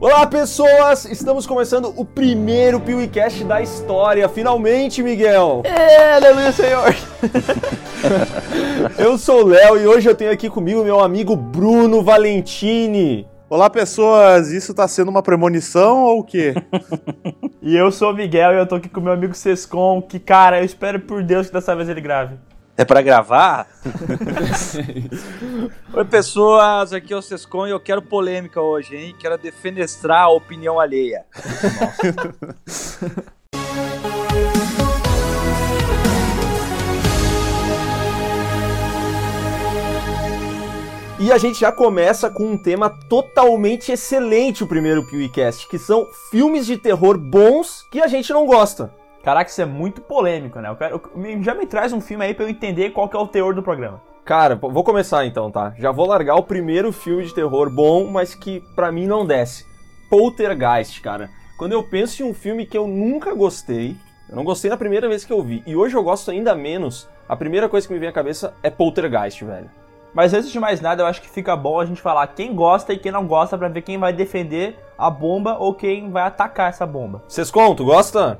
Olá, pessoas! Estamos começando o primeiro PeeWeeCast da história. Finalmente, Miguel! É, aleluia, Senhor! eu sou o Léo e hoje eu tenho aqui comigo meu amigo Bruno Valentini. Olá, pessoas! Isso tá sendo uma premonição ou o quê? e eu sou o Miguel e eu tô aqui com meu amigo Sescon, que, cara, eu espero por Deus que dessa vez ele grave. É para gravar? Oi, pessoas, aqui é o Sescon e eu quero polêmica hoje, hein? Quero defenestrar a opinião alheia. E a gente já começa com um tema totalmente excelente, o primeiro PewCast, que são filmes de terror bons que a gente não gosta. Caraca, isso é muito polêmico, né? Eu quero, eu, já me traz um filme aí pra eu entender qual que é o teor do programa. Cara, vou começar então, tá? Já vou largar o primeiro filme de terror bom, mas que pra mim não desce. Poltergeist, cara. Quando eu penso em um filme que eu nunca gostei, eu não gostei na primeira vez que eu vi, e hoje eu gosto ainda menos, a primeira coisa que me vem à cabeça é Poltergeist, velho. Mas antes de mais nada, eu acho que fica bom a gente falar quem gosta e quem não gosta para ver quem vai defender a bomba ou quem vai atacar essa bomba. Vocês contam, gosta?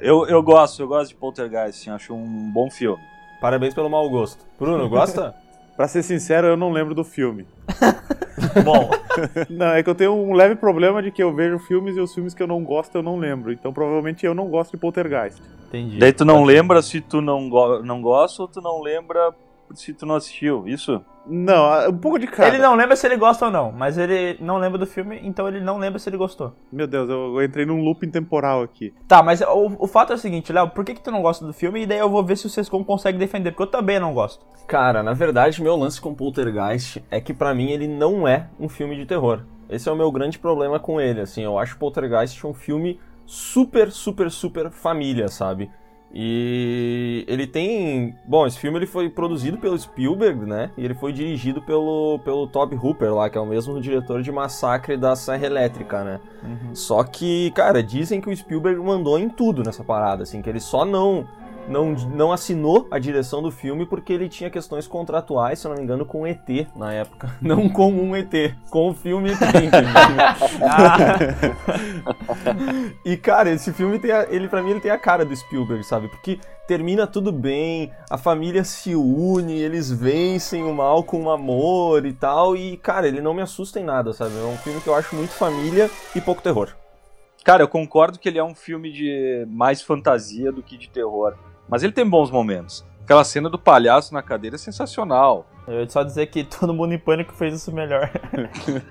Eu, eu gosto, eu gosto de Poltergeist, sim, acho um bom filme. Parabéns pelo mau gosto. Bruno, gosta? pra ser sincero, eu não lembro do filme. bom. não, é que eu tenho um leve problema de que eu vejo filmes e os filmes que eu não gosto eu não lembro. Então provavelmente eu não gosto de Poltergeist. Entendi. Daí tu não lembra se tu não, go não gosta ou tu não lembra se tu não assistiu, isso? Não, um pouco de cara. Ele não lembra se ele gosta ou não, mas ele não lembra do filme, então ele não lembra se ele gostou. Meu Deus, eu, eu entrei num looping temporal aqui. Tá, mas o, o fato é o seguinte, Léo, por que, que tu não gosta do filme? E daí eu vou ver se o Sescom consegue defender, porque eu também não gosto. Cara, na verdade, meu lance com Poltergeist é que para mim ele não é um filme de terror. Esse é o meu grande problema com ele, assim, eu acho Poltergeist um filme super, super, super família, sabe? E ele tem, bom, esse filme ele foi produzido pelo Spielberg, né? E ele foi dirigido pelo pelo Toby Hooper lá, que é o mesmo diretor de Massacre da Serra Elétrica, né? Uhum. Só que, cara, dizem que o Spielberg mandou em tudo nessa parada, assim, que ele só não não, não assinou a direção do filme porque ele tinha questões contratuais, se eu não me engano, com o ET na época. Não com um ET, com o filme ET. e cara, esse filme tem a, ele para mim ele tem a cara do Spielberg, sabe? Porque termina tudo bem, a família se une, eles vencem o mal com amor e tal, e cara, ele não me assusta em nada, sabe? É um filme que eu acho muito família e pouco terror. Cara, eu concordo que ele é um filme de mais fantasia do que de terror. Mas ele tem bons momentos. Aquela cena do palhaço na cadeira é sensacional. Eu ia só dizer que todo mundo em pânico fez isso melhor.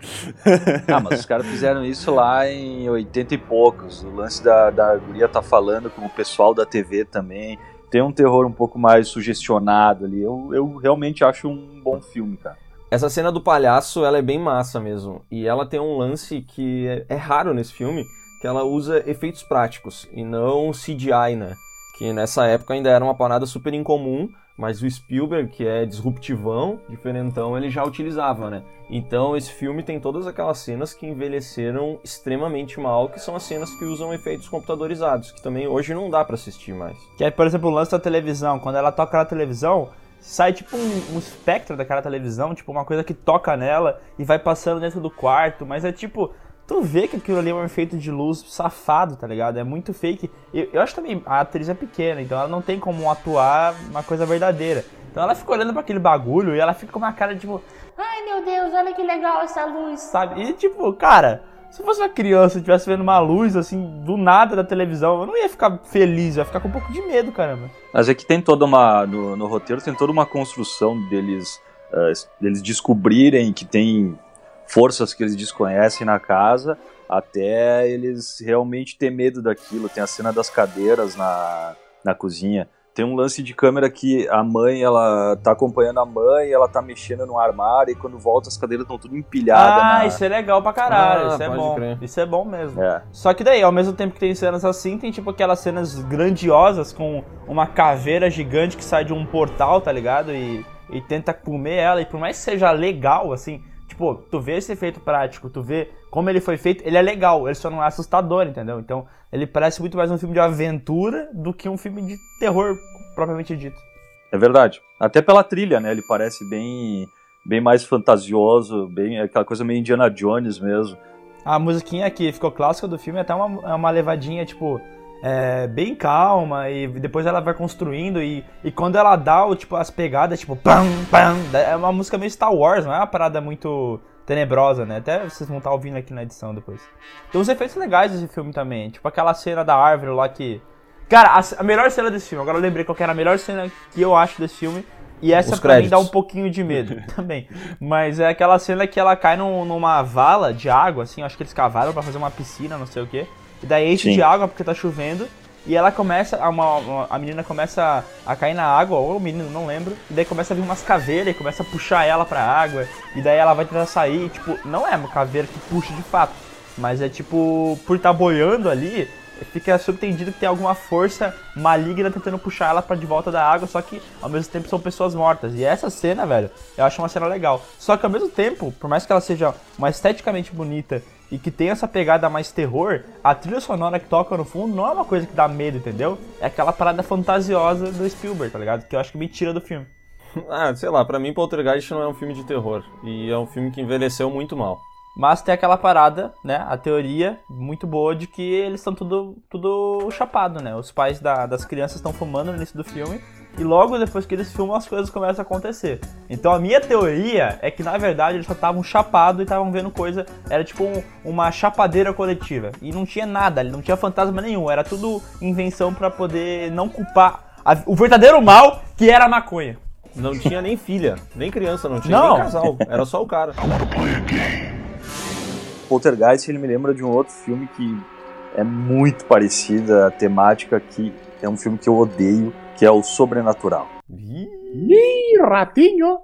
ah, mas os caras fizeram isso lá em 80 e poucos. O lance da, da guria tá falando com o pessoal da TV também. Tem um terror um pouco mais sugestionado ali. Eu, eu realmente acho um bom filme, cara. Essa cena do palhaço, ela é bem massa mesmo. E ela tem um lance que é, é raro nesse filme, que ela usa efeitos práticos e não CGI, né? Que nessa época ainda era uma parada super incomum, mas o Spielberg, que é disruptivão, diferentão, ele já utilizava, né? Então esse filme tem todas aquelas cenas que envelheceram extremamente mal, que são as cenas que usam efeitos computadorizados, que também hoje não dá para assistir mais. Que é, por exemplo, o lance da televisão, quando ela toca na televisão, sai tipo um, um espectro daquela televisão, tipo uma coisa que toca nela e vai passando dentro do quarto, mas é tipo, tu vê que aquilo ali é um efeito de luz safado, tá ligado? É muito fake. Eu, eu acho também a atriz é pequena, então ela não tem como atuar uma coisa verdadeira. Então ela fica olhando para aquele bagulho e ela fica com uma cara tipo, ai meu Deus, olha que legal essa luz, sabe? E tipo, cara, se fosse uma criança e estivesse vendo uma luz assim do nada da televisão, eu não ia ficar feliz, eu ia ficar com um pouco de medo, caramba. Mas é que tem toda uma no, no roteiro tem toda uma construção deles uh, deles descobrirem que tem forças que eles desconhecem na casa, até eles realmente ter medo daquilo. Tem a cena das cadeiras na, na cozinha. Tem um lance de câmera que a mãe, ela tá acompanhando a mãe, ela tá mexendo no armário e quando volta as cadeiras estão tudo empilhadas. Ah, na... isso é legal pra caralho, ah, isso é bom. Crer. Isso é bom mesmo. É. Só que daí, ao mesmo tempo que tem cenas assim, tem tipo aquelas cenas grandiosas com uma caveira gigante que sai de um portal, tá ligado? E, e tenta comer ela. E por mais que seja legal, assim, tipo, tu vê esse efeito prático, tu vê como ele foi feito, ele é legal, ele só não é assustador, entendeu? Então, ele parece muito mais um filme de aventura do que um filme de terror propriamente dito. É verdade. Até pela trilha, né? Ele parece bem bem mais fantasioso, bem aquela coisa meio Indiana Jones mesmo. A musiquinha que ficou clássica do filme é até uma, é uma levadinha, tipo, é, bem calma e depois ela vai construindo e, e quando ela dá o, tipo, as pegadas, tipo, pam, pam, é uma música meio Star Wars, não é uma parada muito tenebrosa, né? Até vocês vão estar ouvindo aqui na edição depois. Tem uns efeitos legais desse filme também, tipo aquela cena da árvore lá que... Cara, a, a melhor cena desse filme, agora eu lembrei qual era a melhor cena que eu acho desse filme, e essa Os pra mim dá um pouquinho de medo também. Mas é aquela cena que ela cai num- numa vala de água, assim, acho que eles cavaram pra fazer uma piscina, não sei o quê. E daí enche Sim. de água porque tá chovendo. E ela começa, a, uma- uma- a menina começa a cair na água, ou o menino, não lembro. E daí começa a vir umas caveiras e começa a puxar ela pra água. E daí ela vai tentar sair, tipo, não é uma caveira que puxa de fato. Mas é tipo, por estar boiando ali, fica subentendido que tem alguma força maligna tentando puxar ela pra de volta da água, só que ao mesmo tempo são pessoas mortas. E essa cena, velho, eu acho uma cena legal. Só que ao mesmo tempo, por mais que ela seja uma esteticamente bonita e que tenha essa pegada mais terror, a trilha sonora que toca no fundo não é uma coisa que dá medo, entendeu? É aquela parada fantasiosa do Spielberg, tá ligado? Que eu acho que me tira do filme. Ah, sei lá, pra mim Poltergeist não é um filme de terror. E é um filme que envelheceu muito mal. Mas tem aquela parada, né? A teoria muito boa de que eles estão tudo, tudo chapado, né? Os pais da- das crianças estão fumando no início do filme. E logo depois que eles filmam, as coisas começam a acontecer. Então a minha teoria é que na verdade eles só estavam chapados e estavam vendo coisa. Era tipo um- uma chapadeira coletiva. E não tinha nada, não tinha fantasma nenhum. Era tudo invenção pra poder não culpar a- o verdadeiro mal que era a maconha. Não tinha nem filha, nem criança, não tinha Não. nem casal. Era só o cara. Poltergeist ele me lembra de um outro filme que é muito parecido a temática que é um filme que eu odeio, que é o Sobrenatural. Ih, ratinho!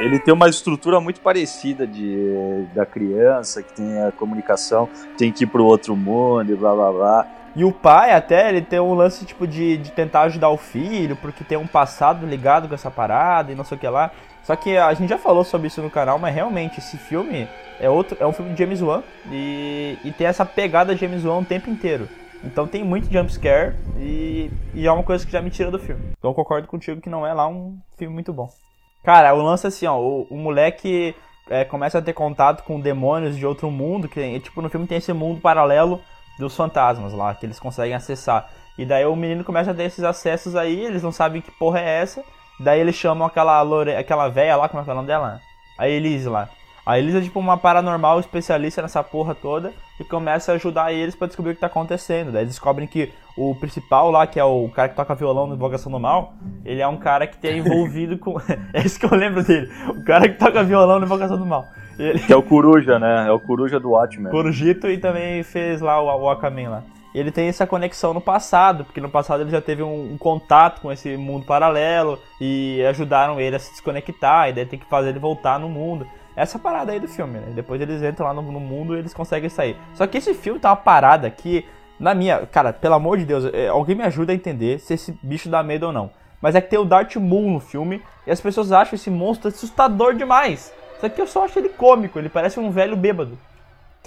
Ele tem uma estrutura muito parecida de da criança que tem a comunicação, tem que ir pro outro mundo e blá blá blá. E o pai até, ele tem um lance tipo de, de tentar ajudar o filho, porque tem um passado ligado com essa parada e não sei o que lá. Só que a gente já falou sobre isso no canal, mas realmente esse filme é outro, é um filme de James Wan e, e tem essa pegada James Wan o tempo inteiro. Então tem muito jumpscare e, e é uma coisa que já me tira do filme. Então eu concordo contigo que não é lá um filme muito bom. Cara, o lance é assim, ó, o, o moleque é, começa a ter contato com demônios de outro mundo, que tipo no filme tem esse mundo paralelo dos fantasmas lá, que eles conseguem acessar. E daí o menino começa a ter esses acessos aí, eles não sabem que porra é essa. Daí eles chamam aquela Lore... aquela véia lá, como é que é o nome dela? A Elise lá. A Elise é tipo uma paranormal especialista nessa porra toda e começa a ajudar eles pra descobrir o que tá acontecendo. Daí eles descobrem que o principal lá, que é o cara que toca violão no Invocação do Mal, ele é um cara que tem envolvido com. é isso que eu lembro dele. O cara que toca violão no Invocação do Mal. Ele... Que é o Coruja, né? É o Coruja do Watchmen. Corujito e também fez lá o, o Akamen lá. Ele tem essa conexão no passado, porque no passado ele já teve um, um contato com esse mundo paralelo e ajudaram ele a se desconectar, e daí tem que fazer ele voltar no mundo. Essa parada aí do filme, né? Depois eles entram lá no, no mundo e eles conseguem sair. Só que esse filme tá uma parada que, na minha. Cara, pelo amor de Deus, é, alguém me ajuda a entender se esse bicho dá medo ou não. Mas é que tem o Darth Maul no filme e as pessoas acham esse monstro assustador demais. Só que eu só acho ele cômico, ele parece um velho bêbado.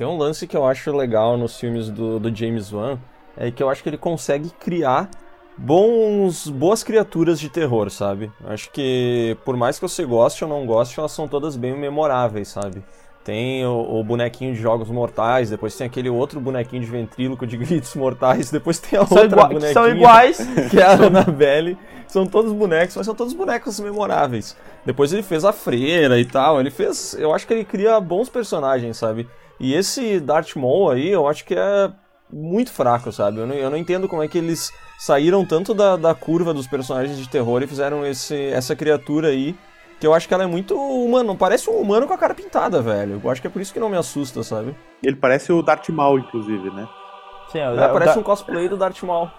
Tem um lance que eu acho legal nos filmes do, do James Wan, é que eu acho que ele consegue criar bons, boas criaturas de terror, sabe? Acho que por mais que você goste ou não goste, elas são todas bem memoráveis, sabe? Tem o, o bonequinho de jogos mortais, depois tem aquele outro bonequinho de ventríloco de gritos mortais, depois tem a São, outra igua- que bonequinha são iguais. que é a Annabelle. São todos bonecos, mas são todos bonecos memoráveis. Depois ele fez a freira e tal, ele fez... Eu acho que ele cria bons personagens, sabe? E esse Darth Maul aí, eu acho que é muito fraco, sabe? Eu não, eu não entendo como é que eles saíram tanto da, da curva dos personagens de terror e fizeram esse, essa criatura aí, que eu acho que ela é muito humana, parece um humano com a cara pintada, velho. Eu acho que é por isso que não me assusta, sabe? Ele parece o Darth Maul, inclusive, né? Sim, o, Ela o- parece da- um cosplay do Darth Maul.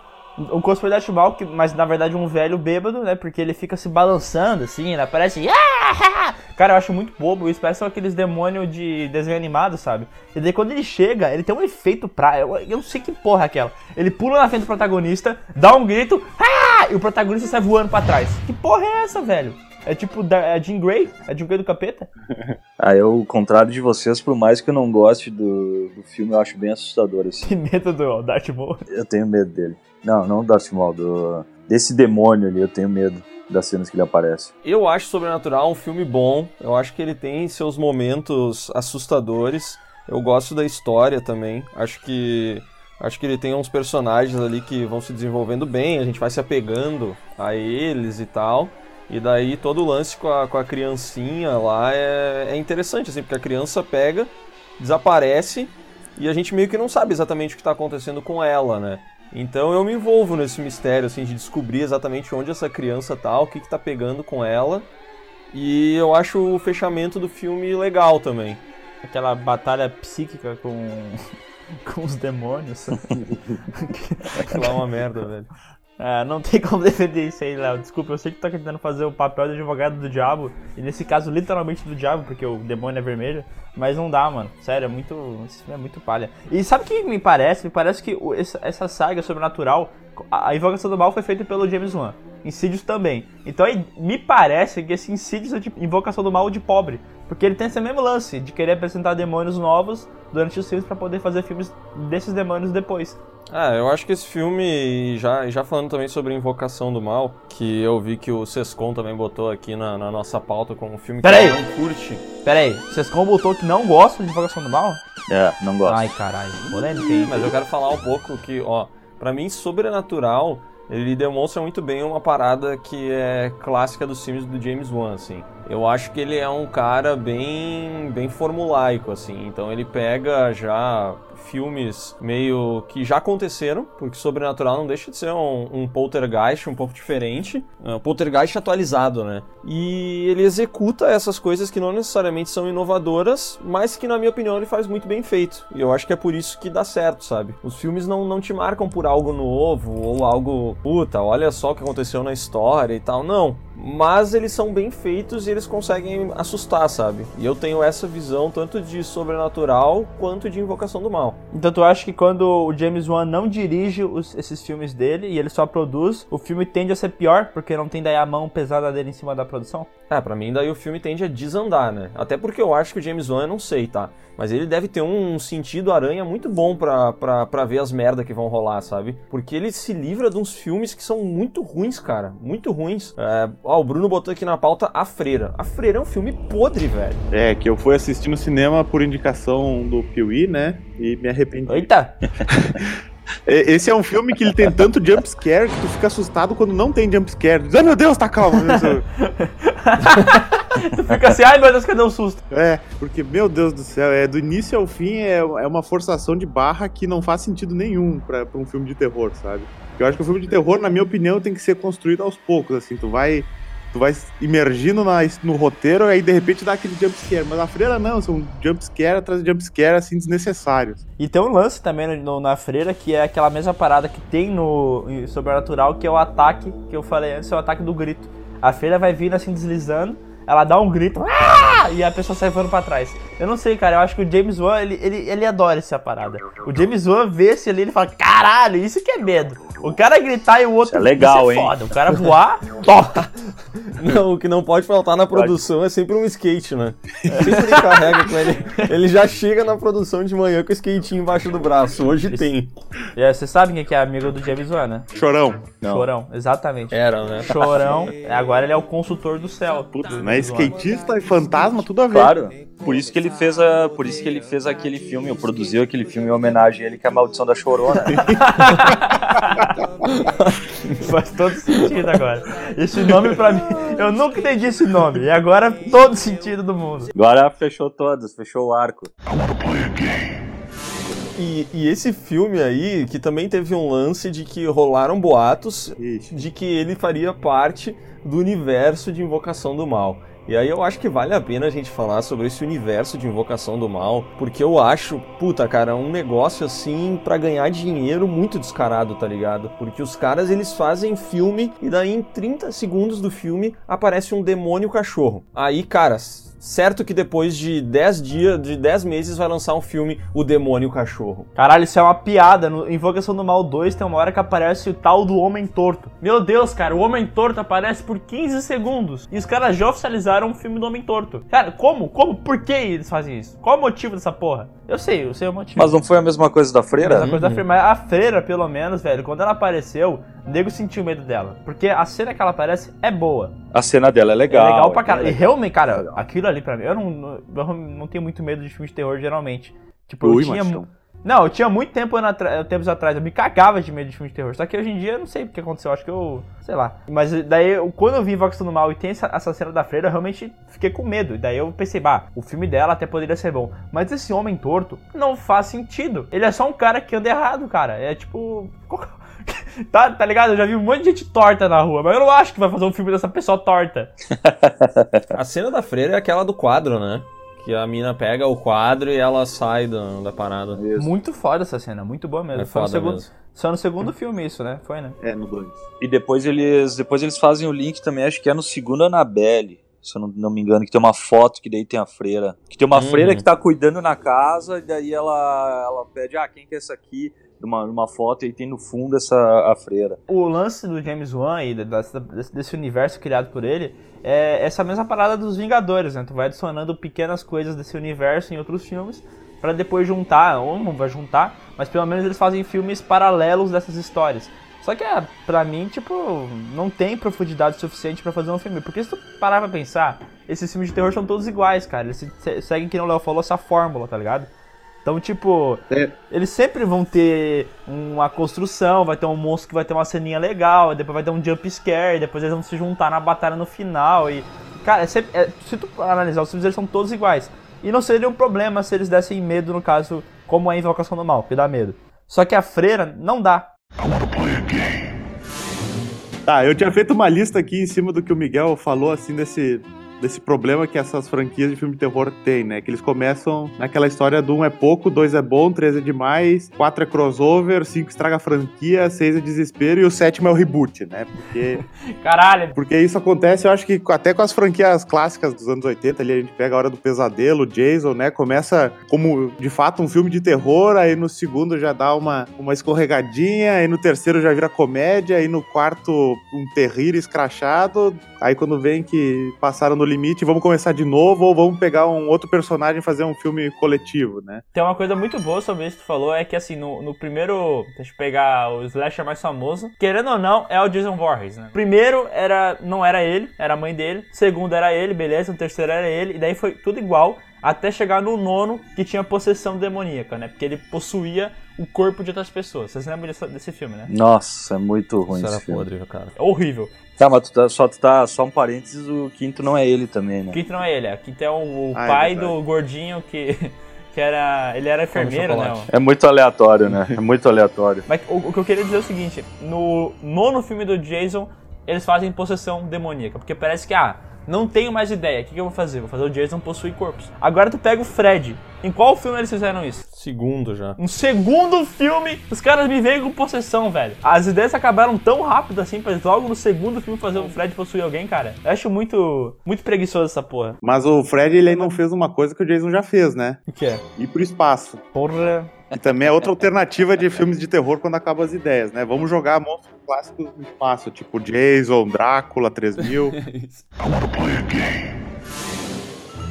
O cosplay da Archibald, que- mas na verdade um velho bêbado, né? Porque ele fica se balançando assim, ele aparece. "Ah!" Cara, eu acho muito bobo. Isso parece aqueles demônios de desenho animado, sabe? E daí quando ele chega, ele tem um efeito pra. Eu, eu não sei que porra é aquela. Ele pula na frente do protagonista, dá um grito, "Ah!" e o protagonista sai voando pra trás. Que porra é essa, velho? É tipo da, é Jean Grey? É Jean Grey do capeta? Ah, eu, ao contrário de vocês, por mais que eu não goste do, do filme, eu acho bem assustador assim. Que medo do Darth Maul. Eu tenho medo dele. Não, não do Darth Maul, do, desse demônio ali, eu tenho medo das cenas que ele aparece. Eu acho Sobrenatural um filme bom. Eu acho que ele tem seus momentos assustadores. Eu gosto da história também. Acho que acho que ele tem uns personagens ali que vão se desenvolvendo bem, a gente vai se apegando a eles e tal. E daí todo o lance com a, com a criancinha lá é, é interessante, assim, porque a criança pega, desaparece e a gente meio que não sabe exatamente o que está acontecendo com ela, né? Então eu me envolvo nesse mistério, assim, de descobrir exatamente onde essa criança tá, o que, que tá pegando com ela. E eu acho o fechamento do filme legal também. Aquela batalha psíquica com, com os demônios. Aquilo é uma merda, velho. É, não tem como defender isso aí, Léo. Desculpa, eu sei que tu tá tentando fazer o papel de advogado do diabo, e nesse caso, literalmente do diabo, porque o demônio é vermelho, mas não dá, mano. Sério, é muito. É muito palha. E sabe o que me parece? Me parece que essa, saga sobrenatural, a, Invocação do Mal foi feita pelo James Wan. Insidious também. Então me parece que esse Insidious é tipo Invocação do Mal de pobre. Porque ele tem esse mesmo lance de querer apresentar demônios novos durante os filmes pra poder fazer filmes desses demônios depois. Ah, eu acho que esse filme, já, já falando também sobre Invocação do Mal, que eu vi que o Sescon também botou aqui na, na nossa pauta como um filme que Peraí. ele não curte. Pera aí, vocês botou que não gostam de Invocação do Mal? É, não gosto. Ai, caralho. Polêmica, hein? Mas eu quero falar um pouco que, ó, pra mim, Sobrenatural, ele demonstra muito bem uma parada que é clássica dos filmes do James Wan, assim. Eu acho que ele é um cara bem, bem formulaico, assim. Então ele pega já filmes meio que já aconteceram, porque Sobrenatural não deixa de ser um, um poltergeist um pouco diferente, é um poltergeist atualizado, né? E ele executa essas coisas que não necessariamente são inovadoras, mas que na minha opinião ele faz muito bem feito. E eu acho que é por isso que dá certo, sabe? Os filmes não, não te marcam por algo novo ou algo, puta, olha só o que aconteceu na história e tal, não. Mas eles são bem feitos e eles conseguem assustar, sabe? E eu tenho essa visão tanto de sobrenatural quanto de invocação do mal. Então tu acha que quando o James Wan não dirige os- esses filmes dele e ele só produz, o filme tende a ser pior, porque não tem daí a mão pesada dele em cima da produção? É, pra mim daí o filme tende a desandar, né? Até porque eu acho que o James Wan, eu não sei, tá? Mas ele deve ter um sentido aranha muito bom pra, pra, pra ver as merda que vão rolar, sabe? Porque ele se livra de uns filmes que são muito ruins, cara. Muito ruins. É, ó, o Bruno botou aqui na pauta A Freira. A Freira é um filme podre, velho. É, que eu fui assistir no cinema por indicação do Piuí, né? E me arrependi. Eita! Esse é um filme que ele tem tanto jumpscare que tu fica assustado quando não tem jumpscare. Ai meu Deus, tá calmo. Tu fica assim, ai meu Deus, cadê o susto? É, porque, meu Deus do céu, é do início ao fim é, é uma forçação de barra que não faz sentido nenhum pra, pra um filme de terror, sabe? Eu acho que o filme de terror, na minha opinião, tem que ser construído aos poucos, assim, tu vai. Tu vai imergindo na- no roteiro e aí de repente dá aquele jumpscare. Mas a freira não, são jumpscare atrás de jumpscare assim desnecessários. E tem um lance também no, no- na freira que é aquela mesma parada que tem no Sobrenatural, que é o ataque, que eu falei antes, é o ataque do grito. A freira vai vindo assim deslizando, ela dá um grito, "Ah!", e a pessoa sai voando pra trás. Eu não sei, cara, eu acho que o James Wan, ele, ele, ele adora essa parada. O James Wan vê esse ali, ele fala, caralho, isso que é medo. O cara gritar e o outro. Isso é legal, isso é hein? Foda. O cara voar, top. Não, o que não pode faltar na produção é sempre um skate, né? Sempre ele carrega com ele. Ele já chega na produção de manhã com o skatinho embaixo do braço. Hoje tem. E aí, Você sabe quem que é amigo do James Wan, né? Chorão. Não. Chorão, exatamente. Era, né? Chorão, agora ele é o consultor do céu. Putz, né? Wan. Skatista e fantasma, tudo a ver. Claro. Por isso que ele fez a, por isso que ele fez aquele filme, ou produziu aquele filme em homenagem a ele que é a Maldição da Chorona. Faz todo sentido agora. Esse nome pra mim, eu nunca entendi esse nome. E agora todo sentido do mundo. Agora fechou todas, fechou o arco. E, e esse filme aí, que também teve um lance de que rolaram boatos Ixi. de que ele faria parte do universo de Invocação do Mal. E aí eu acho que vale a pena a gente falar sobre esse universo de Invocação do Mal, porque eu acho, puta, cara, um negócio assim pra ganhar dinheiro muito descarado, tá ligado? Porque os caras eles fazem filme e daí em 30 segundos do filme aparece um demônio cachorro. Aí, cara, certo que depois de 10 dias, de 10 meses vai lançar um filme O Demônio Cachorro. Caralho, isso é uma piada. No Invocação do Mal 2 tem uma hora que aparece o tal do Homem Torto. Meu Deus, cara, o Homem Torto aparece por 15 segundos. E os caras já oficializaram um filme do Homem Torto. Cara, como? Como? Por que eles fazem isso? Qual o motivo dessa porra? Eu sei, eu sei o motivo. Mas não foi a mesma coisa da freira? Essa coisa da freira, mas a freira, pelo menos, velho, quando ela apareceu, o nego sentiu medo dela. Porque a cena que ela aparece é boa. A cena dela é legal. é legal pra caralho. é E realmente, cara, aquilo ali pra mim, eu não, eu não tenho muito medo de filme de terror geralmente. Tipo, eu Ui, tinha. machão. Não, eu tinha muito tempo tempos atrás, eu me cagava de medo de filme de terror. Só que hoje em dia eu não sei o que aconteceu, acho que eu. sei lá. Mas daí, eu- quando eu vi Invocação do Mal e tem essa, essa cena da freira, eu realmente fiquei com medo. E daí eu pensei, bah, o filme dela até poderia ser bom. Mas esse homem torto não faz sentido. Ele é só um cara que anda errado, cara. É tipo. Tá, tá ligado? Eu já vi um monte de gente torta na rua, mas eu não acho que vai fazer um filme dessa pessoa torta. A cena da freira é aquela do quadro, né? Que a mina pega o quadro e ela sai da, da parada. Isso. Muito foda essa cena, muito boa mesmo. É Foi no segundo, mesmo. Só no segundo filme isso, né? Foi, né? É, no 2. E depois eles, depois eles fazem o link também, acho que é no segundo Annabelle, se eu não, não me engano, que tem uma foto que daí tem a freira. Que tem uma Uhum. freira que tá cuidando na casa, e daí ela, ela pede, ah, quem que é essa aqui? Numa, numa foto, e tem no fundo essa a freira. O lance do James Wan e desse, desse universo criado por ele é essa mesma parada dos Vingadores, né? Tu vai adicionando pequenas coisas desse universo em outros filmes pra depois juntar, ou não vai juntar, mas pelo menos eles fazem filmes paralelos dessas histórias. Só que, é, pra mim, tipo, não tem profundidade suficiente pra fazer um filme. Porque se tu parar pra pensar, esses filmes de terror são todos iguais, cara. Eles se- se- seguem, que o Léo falou, essa fórmula, tá ligado? Então, tipo, É. eles sempre vão ter uma construção, vai ter um monstro que vai ter uma ceninha legal, depois vai ter um jump scare, depois eles vão se juntar na batalha no final e... Cara, é sempre, é- se tu analisar, os filmes eles são todos iguais. E não seria um problema se eles dessem medo, no caso, como é a Invocação do Mal, que dá medo. Só que a Freira não dá. Tá, eu tinha feito uma lista aqui em cima do que o Miguel falou, assim, desse, desse problema que essas franquias de filme de terror têm, né? Que eles começam naquela história do um é pouco, dois é bom, três é demais, quatro é crossover, cinco estraga a franquia, seis é desespero e o sétimo é o reboot, né? Porque, Caralho! porque isso acontece, eu acho que até com as franquias clássicas dos anos 80, ali a gente pega a Hora do Pesadelo, Jason, né? Começa como, de fato, um filme de terror, aí no segundo já dá uma, uma escorregadinha, aí no terceiro já vira comédia, aí no quarto um terrir escrachado, aí quando vem que passaram no limite, vamos começar de novo, ou vamos pegar um outro personagem e fazer um filme coletivo, né? Tem uma coisa muito boa sobre isso que tu falou, é que assim, no, no primeiro. Deixa eu pegar o slasher mais famoso. Querendo ou não, é o Jason Voorhees, né? Primeiro era. não era ele, era a mãe dele. Segundo era ele, beleza. O terceiro era ele. E daí foi tudo igual. Até chegar no nono, que tinha possessão demoníaca, né? Porque ele possuía o corpo de outras pessoas. Vocês lembram desse, desse filme, né? Nossa, é muito ruim Isso esse era filme. podre, cara. É horrível. Tá, mas tu tá, só tu tá, só um parênteses, o quinto não é ele também, né? O quinto não é ele, é. O quinto é o, o Ah, é pai verdade. do gordinho que. que era. Ele era enfermeiro, né? É muito aleatório, né? É muito aleatório. Mas o, o que eu queria dizer é o seguinte: no nono filme do Jason, eles fazem possessão demoníaca. Porque parece que, ah, não tenho mais ideia. O que, que eu vou fazer? Vou fazer o Jason possuir corpos. Agora tu pega o Fred. Em qual filme eles fizeram isso? Segundo já. No segundo filme, os caras me veem com possessão, velho. As ideias acabaram tão rápido assim, pra logo no segundo filme fazer o Fred possuir alguém, cara. Eu acho muito, muito preguiçoso essa porra. Mas o Fred, ele não fez uma coisa que o Jason já fez, né? O que é? Ir pro espaço. Porra. E também é outra alternativa de filmes de terror quando acabam as ideias, né? Vamos jogar monstros clássicos no espaço, tipo Jason, Drácula, 3000.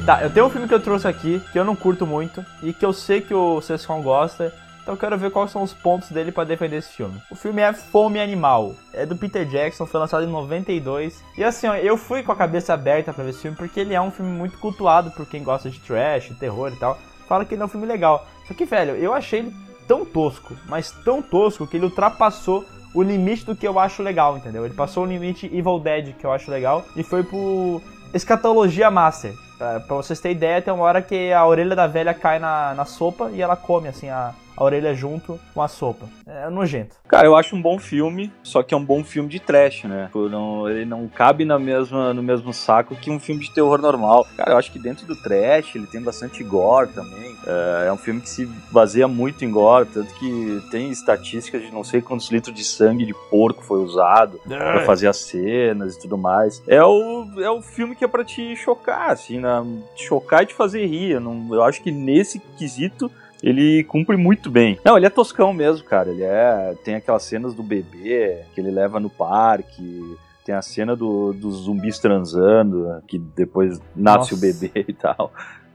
Tá, eu tenho um filme que eu trouxe aqui que eu não curto muito e que eu sei que o Sescon gosta. Então eu quero ver quais são os pontos dele pra defender esse filme. O filme é Fome Animal. É do Peter Jackson, foi lançado em 92. E assim, ó, eu fui com a cabeça aberta pra ver esse filme porque ele é um filme muito cultuado por quem gosta de trash, terror e tal. Fala que ele é um filme legal. Só que, velho, eu achei ele tão tosco, mas tão tosco que ele ultrapassou o limite do que eu acho legal, entendeu? Ele passou o limite Evil Dead que eu acho legal e foi pro Escatologia Master. Pra, pra vocês terem ideia, tem uma hora que a orelha da velha cai na, na sopa e ela come, assim, a, a orelha junto com a sopa. É nojento. Cara, eu acho um bom filme, só que é um bom filme de trash, né? Não- ele não cabe na mesma, no mesmo saco que um filme de terror normal. Cara, eu acho que dentro do trash ele tem bastante gore também. É, é um filme que se baseia muito em gore, tanto que tem estatísticas de não sei quantos litros de sangue de porco foi usado pra fazer as cenas e tudo mais. É o, é o filme que é pra te chocar, assim, na, te chocar e te fazer rir. Eu, não, eu acho que nesse quesito ele cumpre muito bem. Não, ele é toscão mesmo, cara. Ele é. Tem aquelas cenas do bebê que ele leva no parque. Tem a cena do, dos zumbis transando, que depois nasce Nossa. o bebê e tal.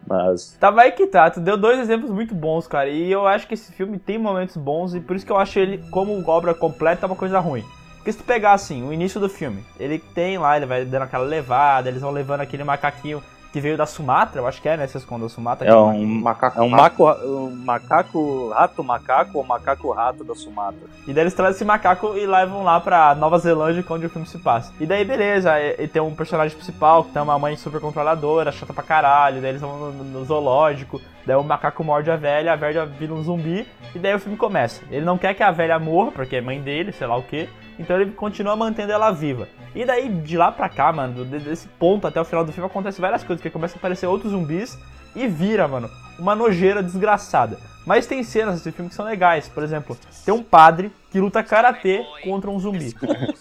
Mas. Tá, vai que tá. Tu deu dois exemplos muito bons, cara. E eu acho que esse filme tem momentos bons e por isso que eu acho ele, como obra completa, uma coisa ruim. Porque se tu pegar, assim, o início do filme, ele tem lá, ele vai dando aquela levada, eles vão levando aquele macaquinho que veio da Sumatra, eu acho que é, né? Vocês da Sumatra. É um Macaco. É um, maco, um macaco rato macaco ou macaco rato da Sumatra. E daí eles trazem esse macaco e levam lá pra Nova Zelândia, que é onde o filme se passa. E daí, beleza, e, e tem um personagem principal que tem uma mãe super controladora, chata pra caralho, daí eles vão no, no, no zoológico, daí o macaco morde a velha, a velha vira um zumbi, e daí o filme começa. Ele não quer que a velha morra, porque é mãe dele, sei lá o que. Então ele continua mantendo ela viva. E daí, de lá pra cá, mano, desse ponto até o final do filme, acontece várias coisas, que começa a aparecer outros zumbis e vira, mano, uma nojeira desgraçada. Mas tem cenas desse filme que são legais. Por exemplo, tem um padre que luta karatê contra um zumbi.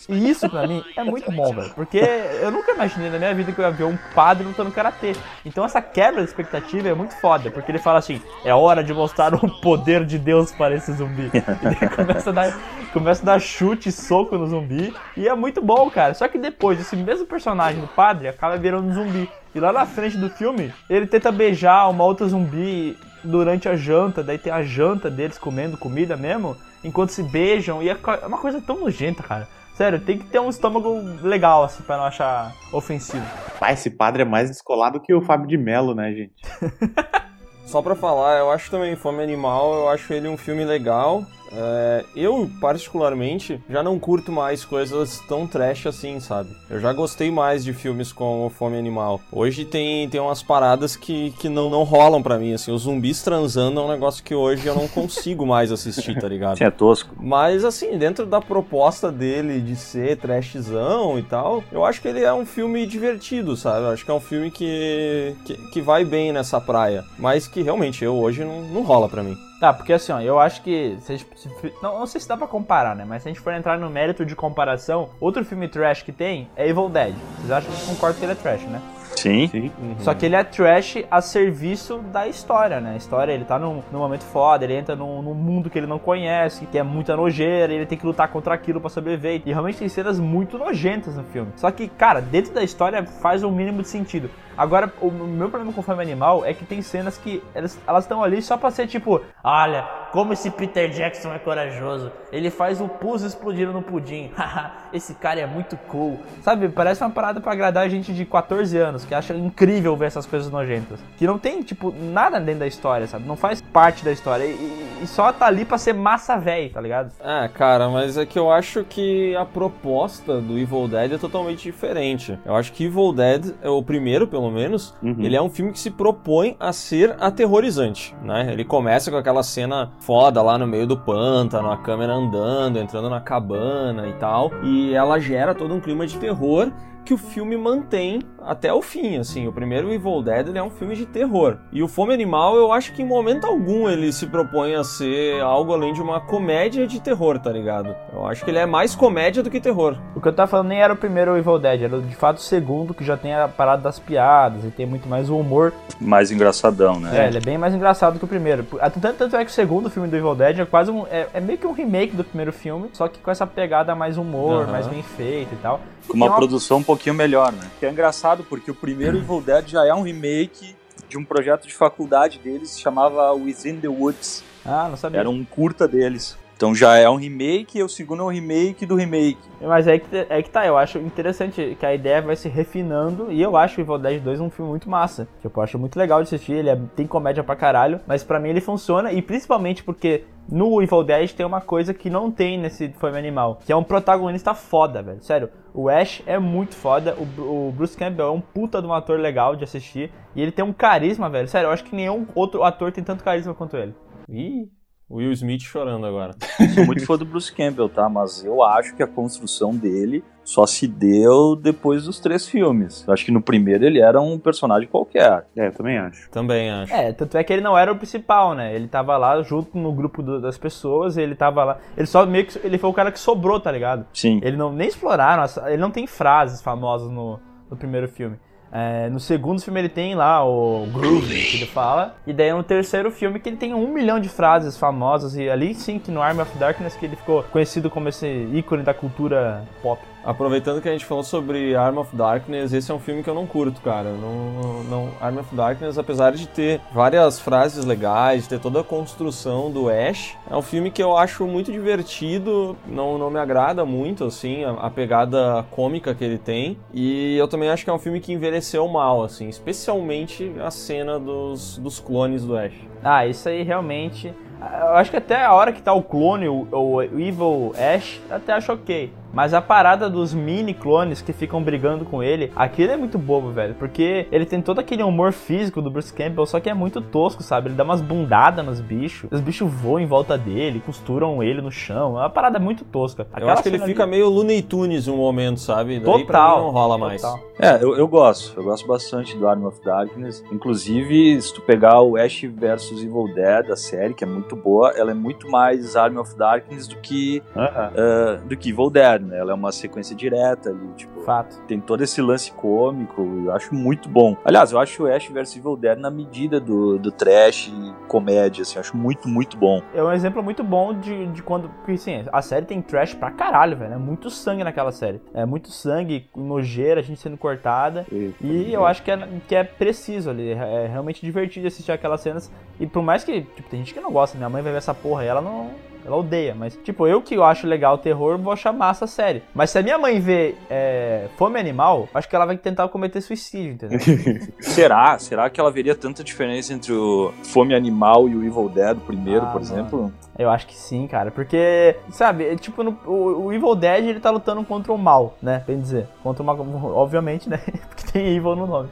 E isso pra mim é muito bom, velho. Porque eu nunca imaginei na minha vida que eu ia ver um padre lutando karatê. Então essa quebra de expectativa é muito foda. Porque ele fala assim: é hora de mostrar o poder de Deus para esse zumbi. E daí começa a dar, começa a dar chute e soco no zumbi. E é muito bom, cara. Só que depois, esse mesmo personagem do padre acaba virando um zumbi. E lá na frente do filme, ele tenta beijar uma outra zumbi durante a janta, daí tem a janta deles comendo comida mesmo, enquanto se beijam, e é uma coisa tão nojenta, cara. Sério, tem que ter um estômago legal, assim, pra não achar ofensivo. Pai, esse padre é mais descolado que o Fábio de Mello, né, gente? Só pra falar, eu acho também Fome Animal, eu acho ele um filme legal. É, eu, particularmente, já não curto mais coisas tão trash assim, sabe? Eu já gostei mais de filmes com Fome Animal. Hoje tem, tem umas paradas que, que não, não rolam pra mim, assim. Os zumbis transando é um negócio que hoje eu não consigo mais assistir, tá ligado? Sim, é tosco. Mas, assim, dentro da proposta dele de ser trashzão e tal, eu acho que ele é um filme divertido, sabe? Eu acho que é um filme que, que, que vai bem nessa praia. Mas que realmente eu hoje não, não rola pra mim. Tá, porque assim, ó, eu acho que. Se se, não, não sei se dá pra comparar, né? Mas se a gente for entrar no mérito de comparação, outro filme trash que tem é Evil Dead. Vocês acham que concordam que ele é trash, né? Sim. Sim. Uhum. Só que ele é trash a serviço da história, né? A história, ele tá num, num momento foda, ele entra num, num, mundo que ele não conhece, que é muita nojeira, ele tem que lutar contra aquilo para sobreviver. E realmente tem cenas muito nojentas no filme. Só que, cara, dentro da história faz um mínimo de sentido. Agora, o meu problema com Fome Animal é que tem cenas que elas estão ali só pra ser tipo, olha, como esse Peter Jackson é corajoso. Ele faz o pus explodir no pudim. Esse cara é muito cool. Sabe, parece uma parada para agradar a gente de 14 anos, que acha incrível ver essas coisas nojentas. Que não tem, tipo, nada dentro da história, sabe? Não faz parte da história. E, e só tá ali pra ser massa velho, tá ligado? É, cara, mas é que eu acho que a proposta do Evil Dead é totalmente diferente. Eu acho que Evil Dead é o primeiro, pelo menos, uhum. ele é um filme que se propõe a ser aterrorizante, né? Ele começa com aquela cena foda lá no meio do pântano, a câmera andando, entrando na cabana e tal, e ela gera todo um clima de terror que o filme mantém até o fim, assim. O primeiro Evil Dead ele é um filme de terror. E o Fome Animal, eu acho que em momento algum ele se propõe a ser algo além de uma comédia de terror, tá ligado? Eu acho que ele é mais comédia do que terror. O que eu tava falando nem era o primeiro Evil Dead, era de fato o segundo, que já tem a parada das piadas e tem muito mais o humor. Mais engraçadão, né? É, ele é bem mais engraçado que o primeiro. Tanto, tanto é que o segundo filme do Evil Dead é quase um. É, é, meio que um remake do primeiro filme, só que com essa pegada mais humor, uhum. mais bem feito e tal. Com uma, uma produção um pouquinho melhor, né? Que é engraçado porque o primeiro Evil Dead já é um remake de um projeto de faculdade deles chamava Within the Woods. Ah, não sabia. Era um curta deles. Então já é um remake e o segundo é um remake do remake. Mas é que, é que tá, eu acho interessante que a ideia vai se refinando e eu acho o Evil Dead 2 um filme muito massa. Tipo, eu acho muito legal de assistir, ele é, tem comédia pra caralho, mas para mim ele funciona e principalmente porque no Evil Dead tem uma coisa que não tem nesse Fome Animal, que é um protagonista foda, velho. Sério, o Ash é muito foda, o, o Bruce Campbell é um puta de um ator legal de assistir e ele tem um carisma, velho. Sério, eu acho que nenhum outro ator tem tanto carisma quanto ele. Ih, Will Smith chorando agora. Sou muito fã do Bruce Campbell, tá? Mas eu acho que a construção dele só se deu depois dos três filmes. Eu acho que no primeiro ele era um personagem qualquer. É, eu também acho. Também acho. É, tanto é que ele não era o principal, né? Ele tava lá junto no grupo do, das pessoas, ele tava lá. Ele só meio que. Ele foi o cara que sobrou, tá ligado? Sim. Ele não nem exploraram, ele não tem frases famosas no, no primeiro filme. É, no segundo filme ele tem lá o Groove, que ele fala. E daí no terceiro filme que ele tem um milhão de frases famosas. E ali sim que no Army of Darkness que ele ficou conhecido como esse ícone da cultura pop. Aproveitando que a gente falou sobre Arm of Darkness, esse é um filme que eu não curto, cara. Não, não, Arm of Darkness, apesar de ter várias frases legais, de ter toda a construção do Ash, é um filme que eu acho muito divertido, não, não me agrada muito, assim, a, a pegada cômica que ele tem. E eu também acho que é um filme que envelheceu mal, assim, especialmente a cena dos, dos clones do Ash. Ah, isso aí realmente. Eu acho que até a hora que tá o clone, o, o Evil Ash, até acho ok. Mas a parada dos mini clones que ficam brigando com ele, aquilo é muito bobo, velho. Porque ele tem todo aquele humor físico do Bruce Campbell, só que é muito tosco, sabe? Ele dá umas bundadas nos bichos, os bichos voam em volta dele, costuram ele no chão. É uma parada muito tosca. Aquela eu acho que ele fica ali... meio Looney Tunes em um momento, sabe? Daí total, pra mim não rola mais. Total. É, eu, eu gosto. Eu gosto bastante do Arm of Darkness. Inclusive, se tu pegar o Ash vs Evil Dead, a série, que é muito boa, ela é muito mais Arm of Darkness do que, uh -huh. uh, do que Evil Dead né? Ela é uma sequência direta ali, tipo. Fato. Tem todo esse lance cômico, eu acho muito bom. Aliás, eu acho o Ash vs Evil Dead na medida do, do trash e comédia, assim, acho muito, muito bom. É um exemplo muito bom de, de quando. Porque, assim, a série tem trash pra caralho, velho. É muito sangue naquela série. É muito sangue, nojeira, a gente sendo cortada. Isso, e eu acho que é, que é preciso ali. É realmente divertido assistir aquelas cenas. E por mais que, tipo, tem gente que não gosta, minha mãe vai ver essa porra e ela não ela odeia, mas, tipo, eu que eu acho legal o terror, vou achar massa a série. Mas se a minha mãe vê é, Fome Animal, acho que ela vai tentar cometer suicídio, entendeu? Será? Será que ela veria tanta diferença entre o Fome Animal e o Evil Dead, primeiro, ah, por mano. exemplo? Eu acho que sim, cara. Porque, sabe, é, tipo, no, o, o, Evil Dead ele tá lutando contra o mal, né? Bem dizer. Contra uma. Obviamente, né? Porque tem Evil no nome.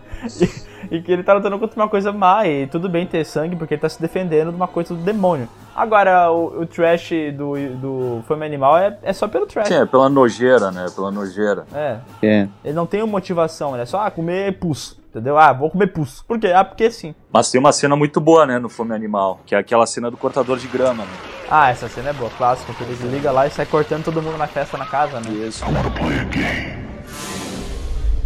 E, e, que ele tá lutando contra uma coisa má. E tudo bem ter sangue, porque ele tá se defendendo de uma coisa do demônio. Agora, o, o trash do, do Fome Animal é, é só pelo trash. Sim, é pela nojeira, né? Pela nojeira. É. é. Ele não tem uma motivação, ele é só ah, comer pus. Entendeu? Ah, vou comer pus. Por quê? Ah, porque sim. Mas tem uma cena muito boa, né, no Fome Animal, que é aquela cena do cortador de grama, né? Ah, essa cena é boa, clássica, que ele liga lá e sai cortando todo mundo na festa na casa, né? Isso.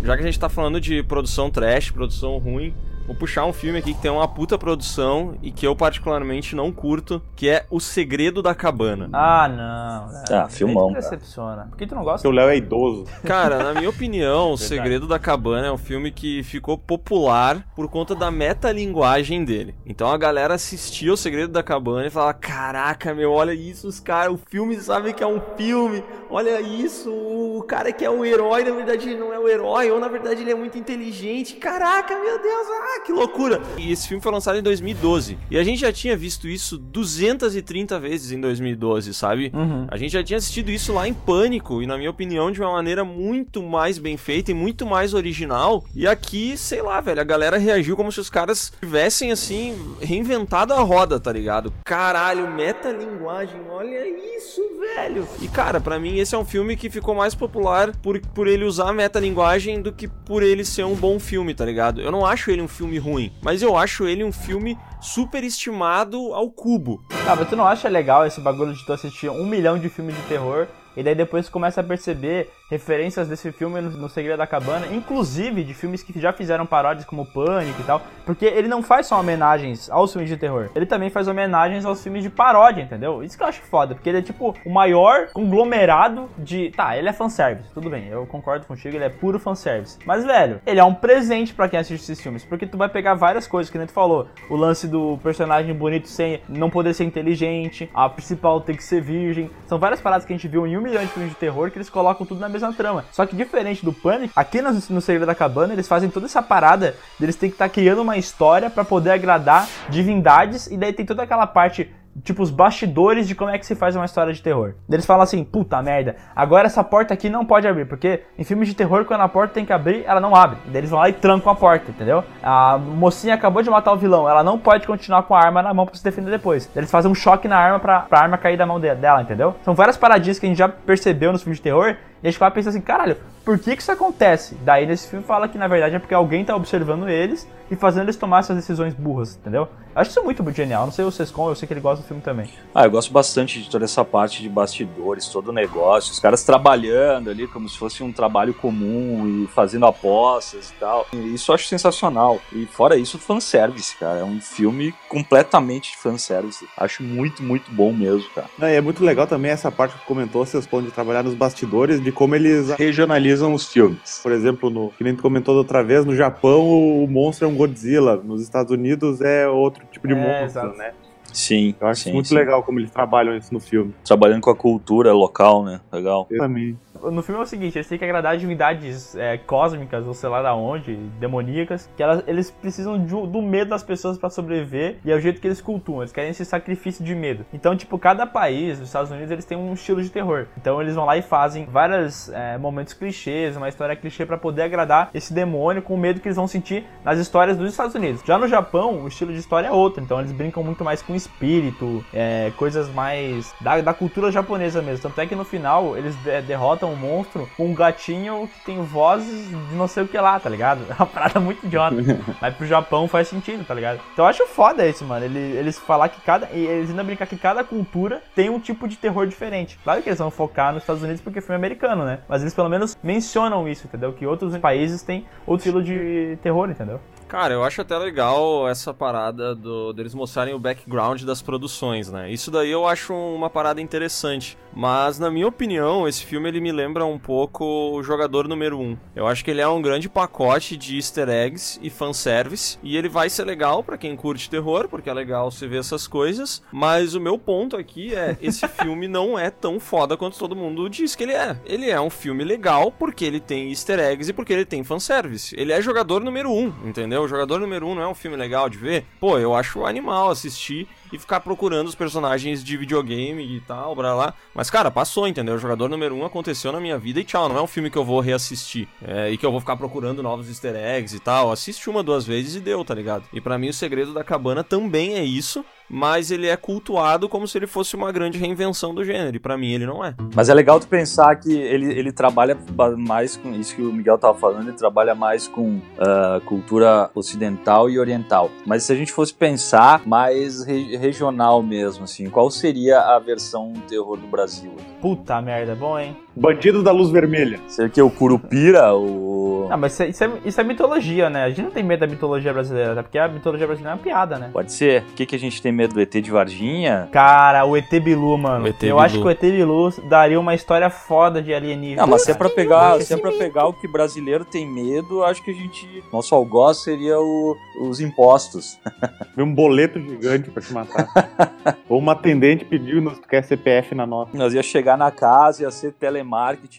Já que a gente tá falando de produção trash, produção ruim, Vou puxar um filme aqui que tem uma puta produção e que eu particularmente não curto, que é O Segredo da Cabana. Ah, não. Né? Ah, filmão. Me decepciona. Por que tu não gosta? Porque o Léo é idoso. Cara, na minha opinião, O Segredo da Cabana é um filme que ficou popular por conta da metalinguagem dele. Então a galera assistia O Segredo da Cabana e falava: Caraca, meu, olha isso, os caras, o filme sabe que é um filme, olha isso, o cara que é o herói, na verdade não é o herói, ou na verdade ele é muito inteligente. Caraca, meu Deus, ah, que loucura! E esse filme foi lançado em 2012. E a gente já tinha visto isso 230 vezes em 2012, sabe? Uhum. A gente já tinha assistido isso lá em Pânico, e na minha opinião, de uma maneira muito mais bem feita e muito mais original. E aqui, sei lá, velho, a galera reagiu como se os caras tivessem, assim, reinventado a roda, tá ligado? Caralho, metalinguagem, olha isso, velho! E cara, para mim esse é um filme que ficou mais popular por, por ele usar a metalinguagem do que por ele ser um bom filme, tá ligado? Eu não acho ele um filme filme ruim, mas eu acho ele um filme super estimado ao cubo. Ah, mas tu não acha legal esse bagulho de tu assistir um milhão de filmes de terror e daí depois começa a perceber referências desse filme no, no Segredo da Cabana, inclusive de filmes que já fizeram paródias como Pânico e tal, porque ele não faz só homenagens aos filmes de terror, ele também faz homenagens aos filmes de paródia, entendeu? Isso que eu acho foda, porque ele é tipo o maior conglomerado de. Tá, ele é fanservice, tudo bem, eu concordo contigo, ele é puro fanservice. Mas, velho, ele é um presente para quem assiste esses filmes, porque tu vai pegar várias coisas que nem tu falou. O lance do personagem bonito sem não poder ser inteligente, a principal tem que ser virgem. São várias paradas que a gente viu em um milhão de filmes de terror que eles colocam tudo na mesma trama. Só que diferente do Pânico, aqui no, no Segredo da Cabana, eles fazem toda essa parada deles ter que estar tá criando uma história para poder agradar divindades e daí tem toda aquela parte tipo, os bastidores de como é que se faz uma história de terror. Eles falam assim, puta merda, agora essa porta aqui não pode abrir, porque em filmes de terror, quando a porta tem que abrir, ela não abre. Daí eles vão lá e trancam a porta, entendeu? A mocinha acabou de matar o vilão, ela não pode continuar com a arma na mão pra se defender depois. Daí eles fazem um choque na arma pra, pra arma cair da mão dela, entendeu? São várias paradinhas que a gente já percebeu nos filmes de terror, e a gente vai pensando assim, caralho, por que, que isso acontece. Daí nesse filme fala que na verdade é porque alguém tá observando eles e fazendo eles tomar essas decisões burras, entendeu? Eu acho isso muito genial. Não sei vocês como, eu sei que ele gosta do filme também. Ah, eu gosto bastante de toda essa parte de bastidores, todo o negócio, os caras trabalhando ali como se fosse um trabalho comum e fazendo apostas e tal. E isso eu acho sensacional. E fora isso, fanservice, cara. É um filme completamente de fanservice. Acho muito, muito bom mesmo, cara. Não, e é muito legal também essa parte que comentou, vocês podem trabalhar nos bastidores, de como eles regionalizam os filmes. Por exemplo, no que nem tu comentou da outra vez, no Japão o monstro é um Godzilla, nos Estados Unidos é outro tipo de É, monstro, exato. né? Sim. Eu acho sim, muito sim. legal como eles trabalham isso no filme. Trabalhando com a cultura local, né? Legal. Eu também. No filme é o seguinte, eles têm que agradar divindades é, cósmicas, ou sei lá da onde, demoníacas, que elas, eles precisam de- do medo das pessoas pra sobreviver, e é o jeito que eles cultuam, eles querem esse sacrifício de medo. Então, tipo, cada país, os Estados Unidos, eles têm um estilo de terror. Então eles vão lá e fazem vários é, momentos clichês, uma história clichê pra poder agradar esse demônio com o medo que eles vão sentir nas histórias dos Estados Unidos. Já no Japão, o estilo de história é outro, então eles brincam muito mais com espírito, é, coisas mais da, da cultura japonesa mesmo. Tanto é que no final eles de- derrotam um monstro com um gatinho que tem vozes de não sei o que lá, tá ligado? É uma parada muito idiota. Mas pro Japão faz sentido, tá ligado? Então eu acho foda isso, mano. Ele- Eles falar que cada. Eles ainda brincar que cada cultura tem um tipo de terror diferente. Claro que eles vão focar nos Estados Unidos porque é filme americano, né? Mas eles pelo menos mencionam isso, entendeu? Que outros países têm outro estilo de terror, entendeu? Cara, eu acho até legal essa parada do, deles mostrarem o background das produções, né? Isso daí eu acho uma parada interessante. Mas, na minha opinião, esse filme ele me lembra um pouco o Jogador Número 1. Eu acho que ele é um grande pacote de easter eggs e fanservice. E ele vai ser legal pra quem curte terror, porque é legal você ver essas coisas. Mas o meu ponto aqui é: esse filme não é tão foda quanto todo mundo diz que ele é. Ele é um filme legal porque ele tem easter eggs e porque ele tem fanservice. Ele é jogador número 1, entendeu? O jogador número 1 não é um filme legal de ver. Pô, eu acho animal assistir e ficar procurando os personagens de videogame e tal, blá lá. Mas, cara, passou, entendeu? O jogador número 1 aconteceu na minha vida e tchau. Não é um filme que eu vou reassistir. É, e que eu vou ficar procurando novos easter eggs e tal. Assiste uma, duas vezes e deu, tá ligado? E pra mim o segredo da cabana também é isso. Mas ele é cultuado como se ele fosse uma grande reinvenção do gênero. E pra mim ele não é. Mas é legal tu pensar que ele, ele trabalha ba- mais com isso que o Miguel tava falando, ele trabalha mais com ah, cultura ocidental e oriental. Mas se a gente fosse pensar mais re- regional mesmo, assim, qual seria a versão terror do Brasil? Puta merda, bom, hein? Bandido da Luz Vermelha. Seria que o Curupira, o. Ah, mas isso é, isso é- isso é mitologia, né? A gente não tem medo da mitologia brasileira, até porque a mitologia brasileira é uma piada, né? Pode ser. O que, que a gente tem medo do ET de Varginha? Cara, o ET Bilu, mano. O ET eu Bilu. acho que o ET Bilu daria uma história foda de alienígena. Não, mas se é pra pegar, se é pra pegar o que brasileiro tem medo, acho que a gente. Nosso algoz seria o- os impostos. Um boleto gigante pra te matar. Ou uma atendente pedindo se tu quer CPF na nota. Nós ia chegar na casa, ia ser telemarketing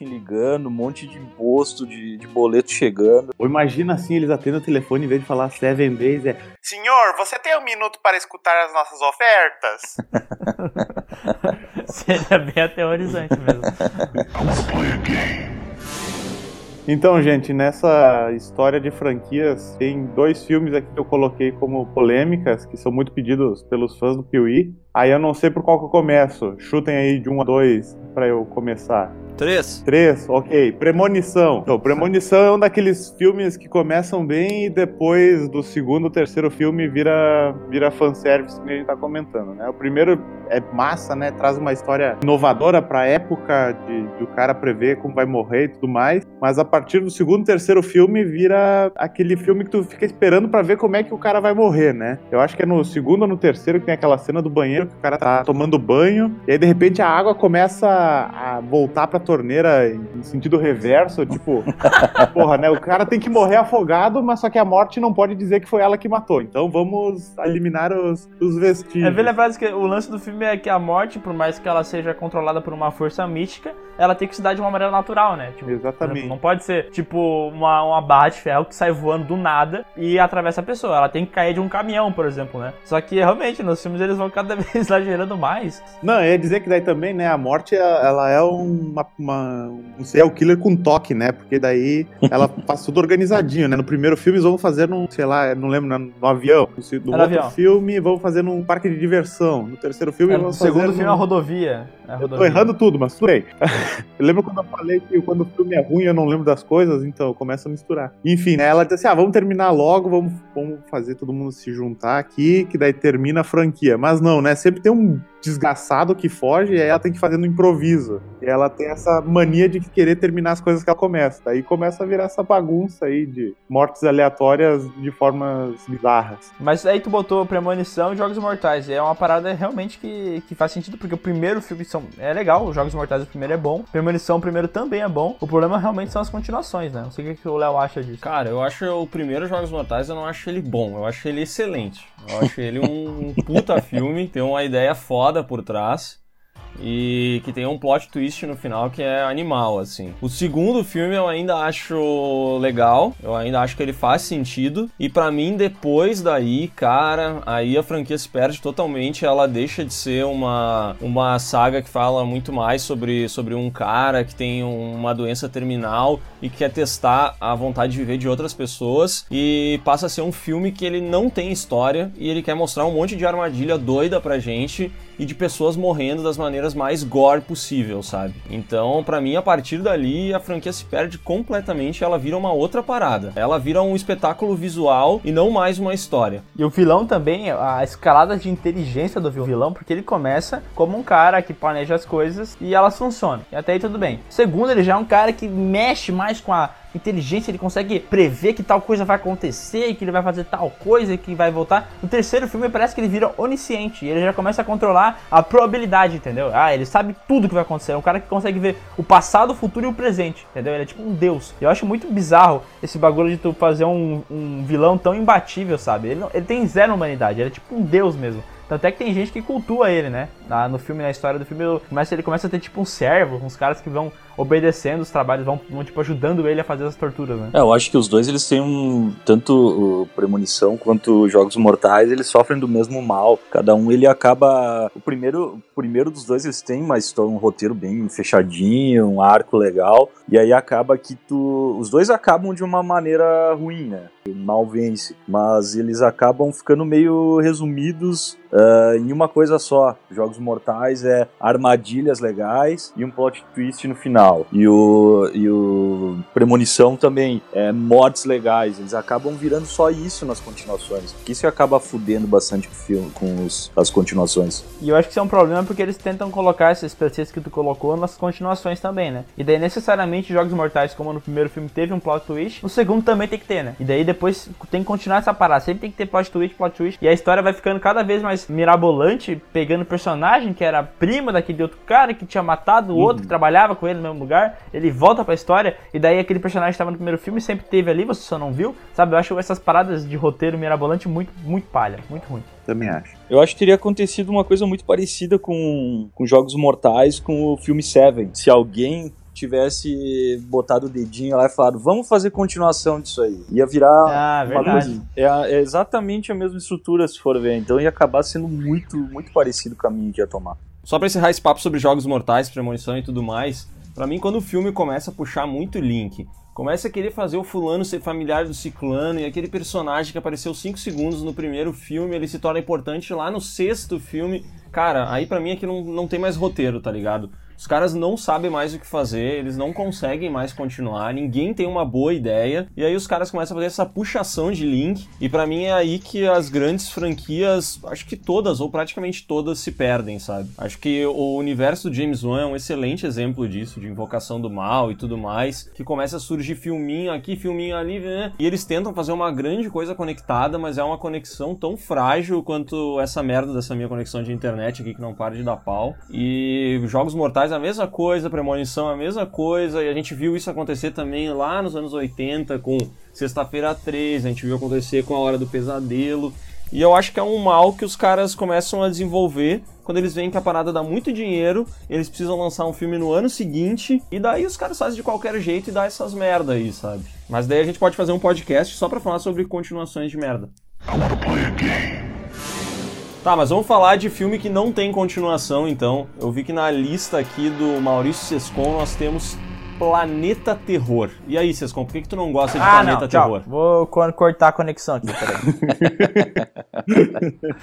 ligando, um monte de imposto, de, de boleto chegando. Ou imagina assim, eles atendem o telefone em vez de falar seven days, é Senhor, você tem um minuto para escutar as nossas ofertas? Seria bem aterrorizante mesmo. Então, gente, nessa história de franquias, tem dois filmes aqui que eu coloquei como polêmicas, que são muito pedidos pelos fãs do Piuí. Aí eu não sei por qual que eu começo. Chutem aí de um a dois pra eu começar. Três. Três, ok. Premonição. Então, Premonição é um daqueles filmes que começam bem e depois do segundo, terceiro filme vira, vira fanservice que a gente tá comentando, né? O primeiro é massa, né? Traz uma história inovadora pra época de, de o cara prever como vai morrer e tudo mais. Mas a partir do segundo, terceiro filme vira aquele filme que tu fica esperando pra ver como é que o cara vai morrer, né? Eu acho que é no segundo ou no terceiro que tem aquela cena do banheiro que o cara tá tomando banho e aí de repente a água começa a voltar pra torneira em sentido reverso, tipo, porra, né? O cara tem que morrer afogado, mas só que a morte não pode dizer que foi ela que matou. Então vamos eliminar os, os vestígios. É bem lembrado que o lance do filme é que a morte, por mais que ela seja controlada por uma força mística, ela tem que se dar de uma maneira natural, né? Tipo, Exatamente. exemplo, não pode ser, tipo, uma, uma barra de ferro que sai voando do nada e atravessa a pessoa. Ela tem que cair de um caminhão, por exemplo, né? Só que, realmente, nos filmes eles vão cada vez exagerando mais. Não, eu ia dizer que daí também, né, a morte, ela é uma, uma- um serial killer com toque, né, porque daí ela faz tudo organizadinho, né, no primeiro filme eles vão fazer num, sei lá, não lembro, no, no avião, no, no outro avião. filme vão fazer num parque de diversão, no terceiro filme É, vão no fazer segundo num- filme é a rodovia. É a Eu tô errando tudo, mas tudo bem. Eu lembro quando eu falei que quando o filme é ruim eu não lembro das coisas, então começa a misturar. Enfim, né, ela disse assim: ah, vamos terminar logo, vamos, vamos fazer todo mundo se juntar aqui, que daí termina a franquia. Mas não, né? Sempre tem um desgraçado que foge e aí ela tem que fazer no improviso. E ela tem essa mania de querer terminar as coisas que ela começa. Daí começa a virar essa bagunça aí de mortes aleatórias de formas bizarras. Mas aí tu botou Premonição e Jogos Mortais. É uma parada realmente que, que faz sentido, porque o primeiro filme são, é legal, os Jogos Mortais o primeiro é bom, Premonição o primeiro também é bom. O problema realmente são as continuações, né? Não sei o que, que o Léo acha disso. Cara, eu acho o primeiro Jogos Mortais, eu não acho ele bom, eu acho ele excelente. Eu acho ele um puta filme, tem uma ideia foda por trás e que tem um plot twist no final que é animal, assim. O segundo filme eu ainda acho legal, eu ainda acho que ele faz sentido, e para mim, depois daí, cara, aí a franquia se perde totalmente, ela deixa de ser uma, uma saga que fala muito mais sobre, sobre um cara que tem uma doença terminal e quer testar a vontade de viver de outras pessoas, e passa a ser um filme que ele não tem história, e ele quer mostrar um monte de armadilha doida pra gente, e de pessoas morrendo das maneiras mais gore possível, sabe? Então, para mim, a partir dali, a franquia se perde completamente, ela vira uma outra parada. Ela vira um espetáculo visual e não mais uma história. E o vilão também, a escalada de inteligência do vilão, porque ele começa como um cara que planeja as coisas e elas funcionam. E até aí tudo bem. Segundo, ele já é um cara que mexe mais com a inteligência, ele consegue prever que tal coisa vai acontecer, que ele vai fazer tal coisa, que vai voltar. No terceiro filme parece que ele vira onisciente, ele já começa a controlar a probabilidade, entendeu? Ah, ele sabe tudo que vai acontecer, é um cara que consegue ver o passado, o futuro e o presente, entendeu? Ele é tipo um deus. Eu acho muito bizarro esse bagulho de tu fazer um, um vilão tão imbatível, sabe? Ele, não, ele tem zero humanidade, ele é tipo um deus mesmo. Tanto é que tem gente que cultua ele, né? no filme, na história do filme, começa, ele começa a ter tipo um servo, uns caras que vão obedecendo os trabalhos, vão, vão, tipo ajudando ele a fazer as torturas, né? É, eu acho que os dois eles têm um tanto Premonição quanto Jogos Mortais, eles sofrem do mesmo mal. Cada um ele acaba o primeiro, o primeiro dos dois eles têm história, um roteiro bem fechadinho, um arco legal, e aí acaba que tu os dois acabam de uma maneira ruim, né? Mal vence, mas eles acabam ficando meio resumidos uh, em uma coisa só. Jogos Mortais é armadilhas legais e um plot twist no final. E o, e o Premonição também é mortes legais. Eles acabam virando só isso nas continuações. Porque isso acaba fudendo bastante o filme com os, as continuações. E eu acho que isso é um problema porque eles tentam colocar esses preceitos que tu colocou nas continuações também, né? E daí necessariamente Jogos Mortais, como no primeiro filme teve um plot twist, no segundo também tem que ter, né? E daí depois tem que continuar essa parada. Sempre tem que ter plot twist, plot twist. E a história vai ficando cada vez mais mirabolante, pegando personagem que era prima daquele outro cara que tinha matado o uhum. outro que trabalhava com ele no mesmo lugar. Ele volta pra história e daí aquele personagem que estava no primeiro filme sempre teve ali, você só não viu. Sabe, eu acho essas paradas de roteiro mirabolante muito, muito palha, muito ruim. Também acho. Eu acho que teria acontecido uma coisa muito parecida com, com Jogos Mortais, com o filme Seven. Se alguém tivesse botado o dedinho lá e falado, vamos fazer continuação disso aí. Ia virar ah, uma coisa. É, é, exatamente a mesma estrutura, se for ver. Então ia acabar sendo muito, muito parecido o caminho que ia tomar. Só pra encerrar esse papo sobre jogos mortais, premonição e tudo mais, para mim, quando o filme começa a puxar muito link, começa a querer fazer o fulano ser familiar do ciclano e aquele personagem que apareceu 5 segundos no primeiro filme, ele se torna importante lá no sexto filme. Cara, aí para mim aqui não, não tem mais roteiro, tá ligado? Os caras não sabem mais o que fazer, eles não conseguem mais continuar, ninguém tem uma boa ideia. E aí os caras começam a fazer essa puxação de link. E para mim é aí que as grandes franquias, acho que todas ou praticamente todas se perdem, sabe? Acho que o universo do James Wan é um excelente exemplo disso, de invocação do mal e tudo mais, que começa a surgir filminho aqui, filminho ali, né? E eles tentam fazer uma grande coisa conectada, mas é uma conexão tão frágil quanto essa merda dessa minha conexão de internet aqui que não para de dar pau. E jogos mortais a mesma coisa, Premonição a mesma coisa, e a gente viu isso acontecer também lá nos anos 80 com Sexta-feira 13, a gente viu acontecer com A Hora do Pesadelo. E eu acho que é um mal que os caras começam a desenvolver quando eles veem que a parada dá muito dinheiro, eles precisam lançar um filme no ano seguinte, e daí os caras fazem de qualquer jeito e dá essas merda aí, sabe? Mas daí a gente pode fazer um podcast só pra falar sobre continuações de merda. I wanna play a game. Tá, mas vamos falar de filme que não tem continuação, então. Eu vi que na lista aqui do Maurício Sescon nós temos Planeta Terror. E aí, Sescom, por que, que tu não gosta de Ah, Planeta não, tchau. Terror? Vou co- cortar a conexão aqui, peraí.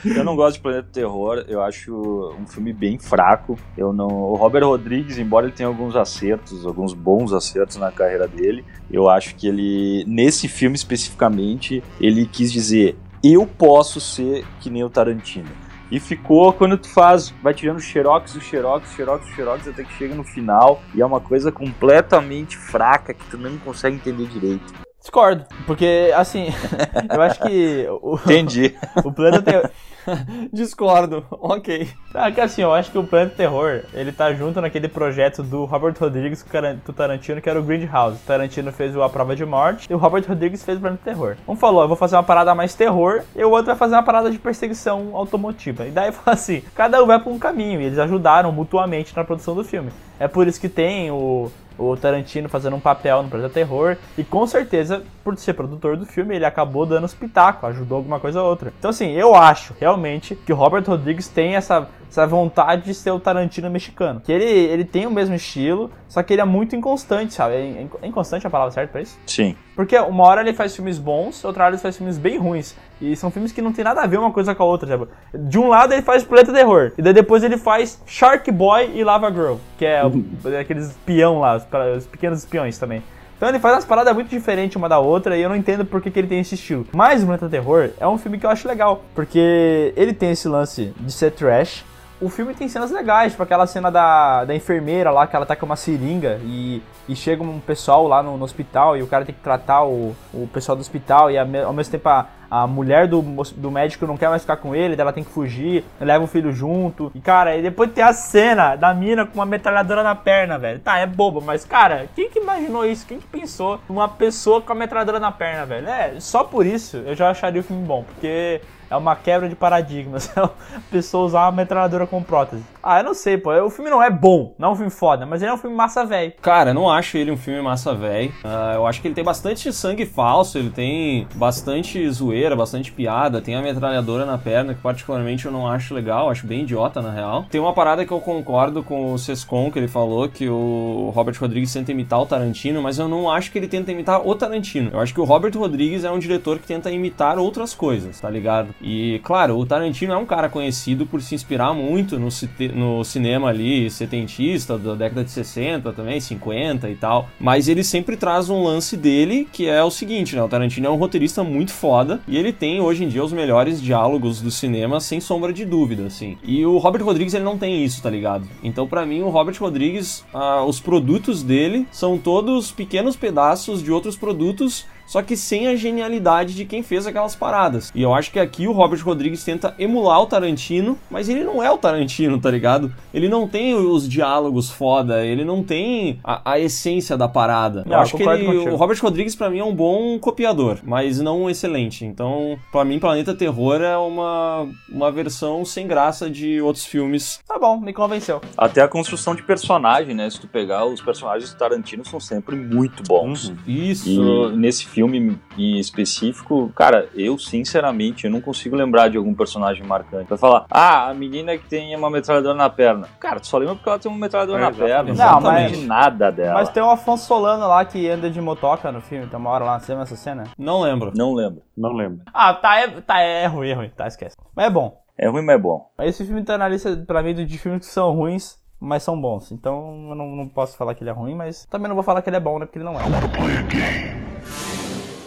Eu não gosto de Planeta Terror, eu acho um filme bem fraco. Eu não, o Robert Rodrigues, embora ele tenha alguns acertos, alguns bons acertos na carreira dele, eu acho que ele nesse filme especificamente, ele quis dizer: "Eu posso ser que nem o Tarantino". E ficou quando tu faz, vai tirando xerox, o xerox, xerox, xerox, até que chega no final e é uma coisa completamente fraca que tu não consegue entender direito. Discordo. Porque, assim, eu acho que o, Entendi. o Planeta Terror. Discordo. Ok. Ah, que assim, eu acho que o Planeta Terror, ele tá junto naquele projeto do Robert Rodrigues o Tarantino, que era o Grindhouse. O Tarantino fez o A Prova de Morte e o Robert Rodrigues fez o Planeta Terror. Um falou, eu vou fazer uma parada mais terror, e o outro vai fazer uma parada de perseguição automotiva. E daí foi assim, cada um vai pra um caminho, e eles ajudaram mutuamente na produção do filme. É por isso que tem o, o Tarantino fazendo um papel no Planeta Terror, e com certeza, por ser produtor do filme, ele acabou dando os pitacos, ajudou alguma coisa ou outra. Então assim, eu acho realmente que o Robert Rodrigues tem essa, essa vontade de ser o Tarantino mexicano. Que ele, ele tem o mesmo estilo, só que ele é muito inconstante, sabe? É, é inconstante a palavra certa pra isso? Sim. Porque uma hora ele faz filmes bons, outra hora ele faz filmes bem ruins. E são filmes que não tem nada a ver uma coisa com a outra. Tipo, de um lado ele faz Planeta Terror, e daí depois ele faz Shark Boy e Lava Girl, que é o- aqueles espião lá, os pequenos espiões também. Então ele faz umas paradas muito diferentes uma da outra e eu não entendo por que, que ele tem esse estilo. Mas o Planeta Terror é um filme que eu acho legal, porque ele tem esse lance de ser trash. O filme tem cenas legais, tipo aquela cena da, da enfermeira lá, que ela tá com uma seringa e, e chega um pessoal lá no, no hospital e o cara tem que tratar o, o pessoal do hospital e ao mesmo tempo a, a mulher do, do médico não quer mais ficar com ele, ela tem que fugir, leva o filho junto. E cara, e depois tem a cena da mina com uma metralhadora na perna, velho. Tá, é bobo, mas cara, quem que imaginou isso? Quem que pensou uma pessoa com a metralhadora na perna, velho? É, só por isso eu já acharia o filme bom, porque é uma quebra de paradigmas. É a pessoa usar uma metralhadora com prótese. Ah, eu não sei, pô. O filme não é bom, não é um filme foda, mas ele é um filme massa velho. Cara, eu não acho ele um filme massa velho. Ah, eu acho que ele tem bastante sangue falso, ele tem bastante zoeira, bastante piada, tem a metralhadora na perna, que particularmente eu não acho legal, acho bem idiota na real. Tem uma parada que eu concordo com o Sescon, que ele falou que o Robert Rodrigues tenta imitar o Tarantino, mas eu não acho que ele tenta imitar o Tarantino. Eu acho que o Robert Rodrigues é um diretor que tenta imitar outras coisas, tá ligado? E, claro, o Tarantino é um cara conhecido por se inspirar muito no, no cinema ali setentista, da década de 60 também, 50 e tal. Mas ele sempre traz um lance dele que é o seguinte, né? O Tarantino é um roteirista muito foda e ele tem hoje em dia os melhores diálogos do cinema, sem sombra de dúvida, assim. E o Robert Rodrigues, ele não tem isso, tá ligado? Então, pra mim, o Robert Rodrigues, ah, os produtos dele são todos pequenos pedaços de outros produtos só que sem a genialidade de quem fez aquelas paradas. E eu acho que aqui o Robert Rodrigues tenta emular o Tarantino, mas ele não é o Tarantino, tá ligado? Ele não tem os diálogos foda, ele não tem a, a essência da parada. Não, eu acho que concordo ele, o Robert Rodrigues pra mim é um bom copiador, mas não um excelente. Então, pra mim, Planeta Terror é uma, uma versão sem graça de outros filmes. Tá bom, me convenceu. Até a construção de personagem, né? Se tu pegar os personagens do Tarantino são sempre muito bons. Isso. E nesse filme em específico, cara, eu sinceramente eu não consigo lembrar de algum personagem marcante. Vai falar, ah, a menina que tem uma metralhadora na perna. Cara, tu só lembra porque ela tem uma metralhadora É, na perna. Não, mas- nada dela. Mas tem o Afonso Solano lá que anda de motoca no filme, tem uma hora lá, você lembra essa cena? Não lembro. Não lembro. Não lembro. Ah, tá, é, tá, é ruim, é ruim, tá, esquece. Mas é bom. É ruim, mas é bom. Esse filme tá na lista, pra mim, de filmes que são ruins, mas são bons. Então eu não, não posso falar que ele é ruim, mas também não vou falar que ele é bom, né? Porque ele não é.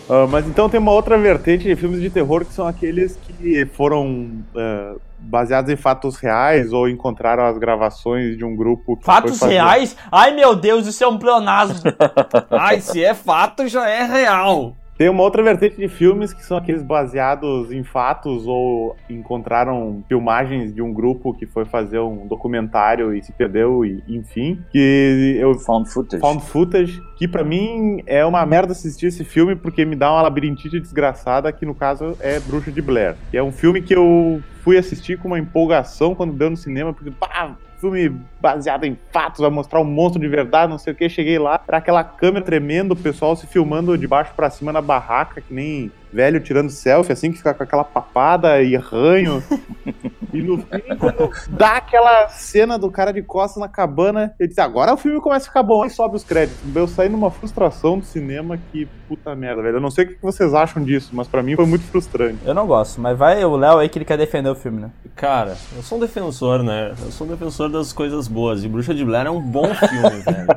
Ah, mas então tem uma outra vertente de filmes de terror que são aqueles que foram ah, baseados em fatos reais ou encontraram as gravações de um grupo que Fatos reais? Ai meu Deus, isso é um pleonasmo. Ai, se é fato, já é real. Tem uma outra vertente de filmes que são aqueles baseados em fatos ou encontraram filmagens de um grupo que foi fazer um documentário e se perdeu e enfim, que eu Found footage. Found Footage, que pra mim é uma merda assistir esse filme porque me dá uma labirintite desgraçada, que no caso é Bruxa de Blair. E é um filme que eu fui assistir com uma empolgação quando deu no cinema, porque, pá, filme baseado em fatos, vai mostrar um monstro de verdade, não sei o que. Cheguei lá, era aquela câmera tremendo, o pessoal se filmando de baixo pra cima na barraca, que nem velho tirando selfie, assim, que fica com aquela papada e ranho. E no fim, quando dá aquela cena do cara de costas na cabana, ele diz, agora o filme começa a ficar bom, aí sobe os créditos. Eu saí numa frustração do cinema que, puta merda, velho. Eu não sei o que vocês acham disso, mas pra mim foi muito frustrante. Eu não gosto, mas vai o Léo aí que ele quer defender o filme, né? Cara, eu sou um defensor, né? Eu sou um defensor das coisas boas. E Bruxa de Blair é um bom filme, velho.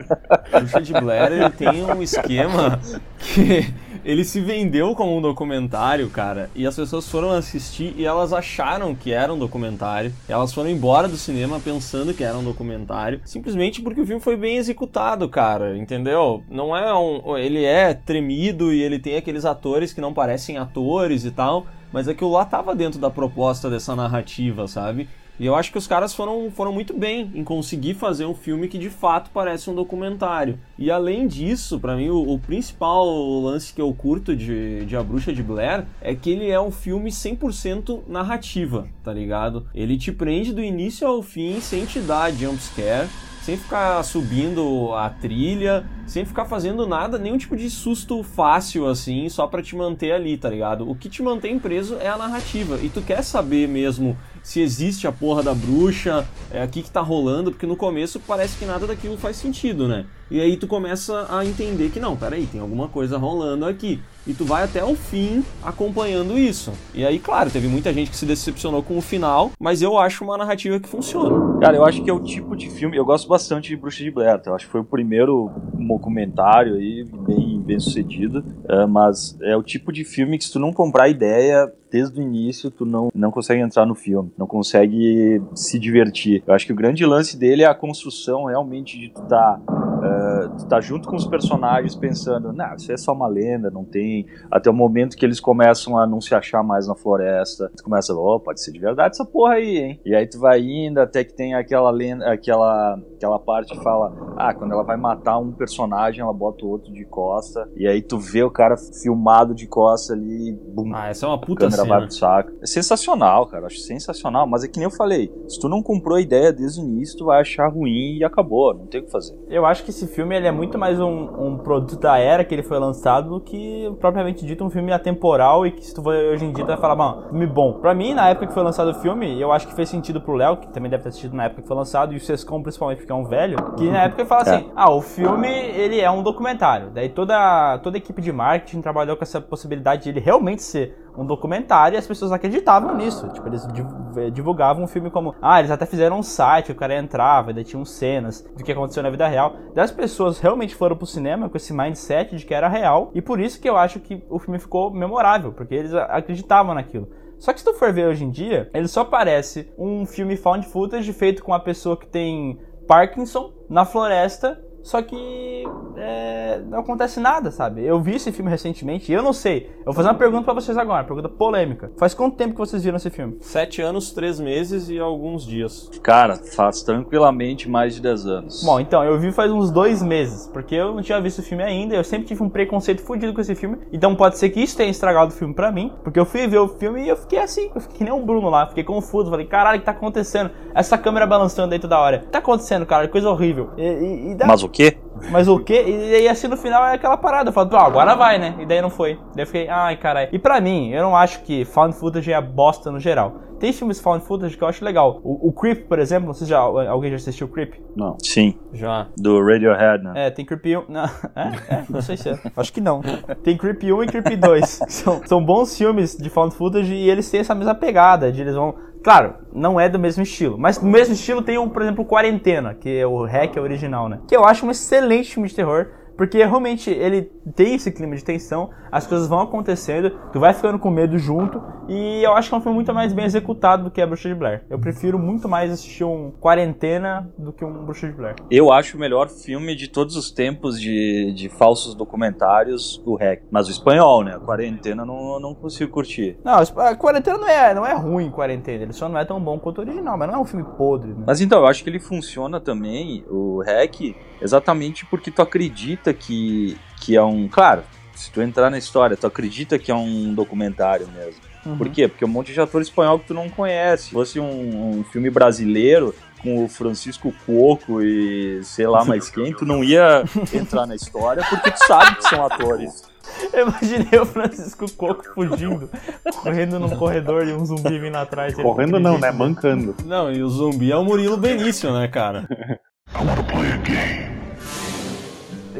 Bruxa de Blair, ele tem um esquema que ele se vendeu como um documentário, cara, e as pessoas foram assistir e elas acharam que era um documentário. Elas foram embora do cinema pensando que era um documentário, simplesmente porque o filme foi bem executado, cara, entendeu? Não é um, ele é tremido e ele tem aqueles atores que não parecem atores e tal, mas aquilo lá tava dentro da proposta dessa narrativa, sabe? E eu acho que os caras foram, foram muito bem em conseguir fazer um filme que de fato parece um documentário. E além disso, para mim, o, o, principal lance que eu curto de, de A Bruxa de Blair é que ele é um filme 100% narrativa, tá ligado? Ele te prende do início ao fim sem te dar jumpscare sem ficar subindo a trilha, sem ficar fazendo nada, nenhum tipo de susto fácil assim, só para te manter ali, tá ligado? O que te mantém preso é a narrativa. E tu quer saber mesmo se existe a porra da bruxa, é aqui que tá rolando, porque no começo parece que nada daquilo faz sentido, né? E aí tu começa a entender que não, peraí, tem alguma coisa rolando aqui. E tu vai até o fim acompanhando isso. E aí, claro, teve muita gente que se decepcionou com o final, mas eu acho uma narrativa que funciona. Cara, eu acho que é o tipo de filme. Eu gosto bastante de Bruxa de Blair. Tá? Eu acho que foi o primeiro documentário aí, bem, bem sucedido. Uh, mas é o tipo de filme que se tu não comprar ideia, desde o início tu não, não consegue entrar no filme, não consegue se divertir. Eu acho que o grande lance dele é a construção realmente de tu tá, uh, tu tá junto com os personagens pensando, não, isso é só uma lenda, não tem. Até o momento que eles começam a não se achar mais na floresta, tu começa, oh, pode ser de verdade essa porra aí, hein? E aí tu vai indo até que tem aquela lenda, aquela, aquela parte que fala, ah, quando ela vai matar um personagem, ela bota o outro de costa, e aí tu vê o cara filmado de costa ali, bum, Ah, essa é uma puta É sensacional, cara. Acho sensacional. Mas é que nem eu falei: se tu não comprou a ideia desde o início, tu vai achar ruim e acabou. Não tem o que fazer. Eu acho que esse filme ele é muito mais um, um produto da era que ele foi lançado do que propriamente dito um filme atemporal e que se tu vai hoje em dia tu vai falar, mano, filme bom. Pra mim, na época que foi lançado o filme, eu acho que fez sentido pro Léo, que também deve ter assistido na época que foi lançado, e o Sescom principalmente porque é um velho, que na época ele fala assim: ah, o filme ele é um documentário. Daí toda, toda a equipe de marketing trabalhou com essa possibilidade de ele realmente ser um documentário e as pessoas acreditavam nisso. Tipo, eles eh, divulgavam o filme como. Ah, eles até fizeram um site, o cara entrava, e daí tinham cenas do que aconteceu na vida real. Daí as pessoas realmente foram pro cinema com esse mindset de que era real. E por isso que eu acho que o filme ficou memorável, porque eles acreditavam naquilo. Só que se tu for ver hoje em dia, ele só parece um filme found footage feito com uma pessoa que tem Parkinson na floresta só que é, não acontece nada, sabe? Eu vi esse filme recentemente e eu não sei. Eu vou fazer uma pergunta para vocês agora, uma pergunta polêmica. Faz quanto tempo que vocês viram esse filme? Sete anos, três meses e alguns dias. Cara, faz tranquilamente mais de dez anos. Bom, então, eu vi faz uns dois meses, porque eu não tinha visto o filme ainda. Eu sempre tive um preconceito fudido com esse filme. Então pode ser que isso tenha estragado o filme pra mim, porque eu fui ver o filme e eu fiquei assim. Eu fiquei que nem o Bruno lá, fiquei confuso. Falei, caralho, o que tá acontecendo? Essa câmera balançando aí toda hora. O que tá acontecendo, cara? Coisa horrível. E, e, e dá... Mas o quê? Mas o quê? E aí assim no final é aquela parada. Eu falo, pô, agora vai, né? E daí não foi. Daí eu fiquei, ai caralho. E pra mim, eu não acho que found footage é bosta no geral. Tem filmes found footage que eu acho legal. O, o Creep, por exemplo, não sei se já, alguém já assistiu Creep? Não. Sim. Já. Do Radiohead, né? É, tem Creep 1. Não, é, é, não sei se é. Acho que não. Tem Creep 1 e Creep 2. são, são bons filmes de found footage e eles têm essa mesma pegada. De eles vão. Claro, não é do mesmo estilo. Mas do mesmo estilo tem um, por exemplo, Quarentena, que é o Hack original, né? Que eu acho um excelente filme de terror. Porque realmente ele tem esse clima de tensão, as coisas vão acontecendo, tu vai ficando com medo junto, e eu acho que é um filme muito mais bem executado do que a Bruxa de Blair. Eu prefiro muito mais assistir um Quarentena do que um Bruxa de Blair. Eu acho o melhor filme de todos os tempos de, de falsos documentários o REC. Mas o espanhol, né? A Quarentena não, não consigo curtir. Não, a Quarentena não é, não é ruim, Quarentena. Ele só não é tão bom quanto o original, mas não é um filme podre, né? Mas então, eu acho que ele funciona também, o REC, exatamente porque tu acredita que, que é um. Claro, se tu entrar na história, tu acredita que é um documentário mesmo. Uhum. Por quê? Porque é um monte de ator espanhol que tu não conhece. Se fosse um, um filme brasileiro com o Francisco Coco e sei lá mais quem, tu não ia entrar na história porque tu sabe que são atores. Eu imaginei o Francisco Coco fugindo, correndo num corredor e um zumbi vindo atrás. Correndo não, né? Mancando. Não, e o zumbi é o Murilo Benício, né, cara?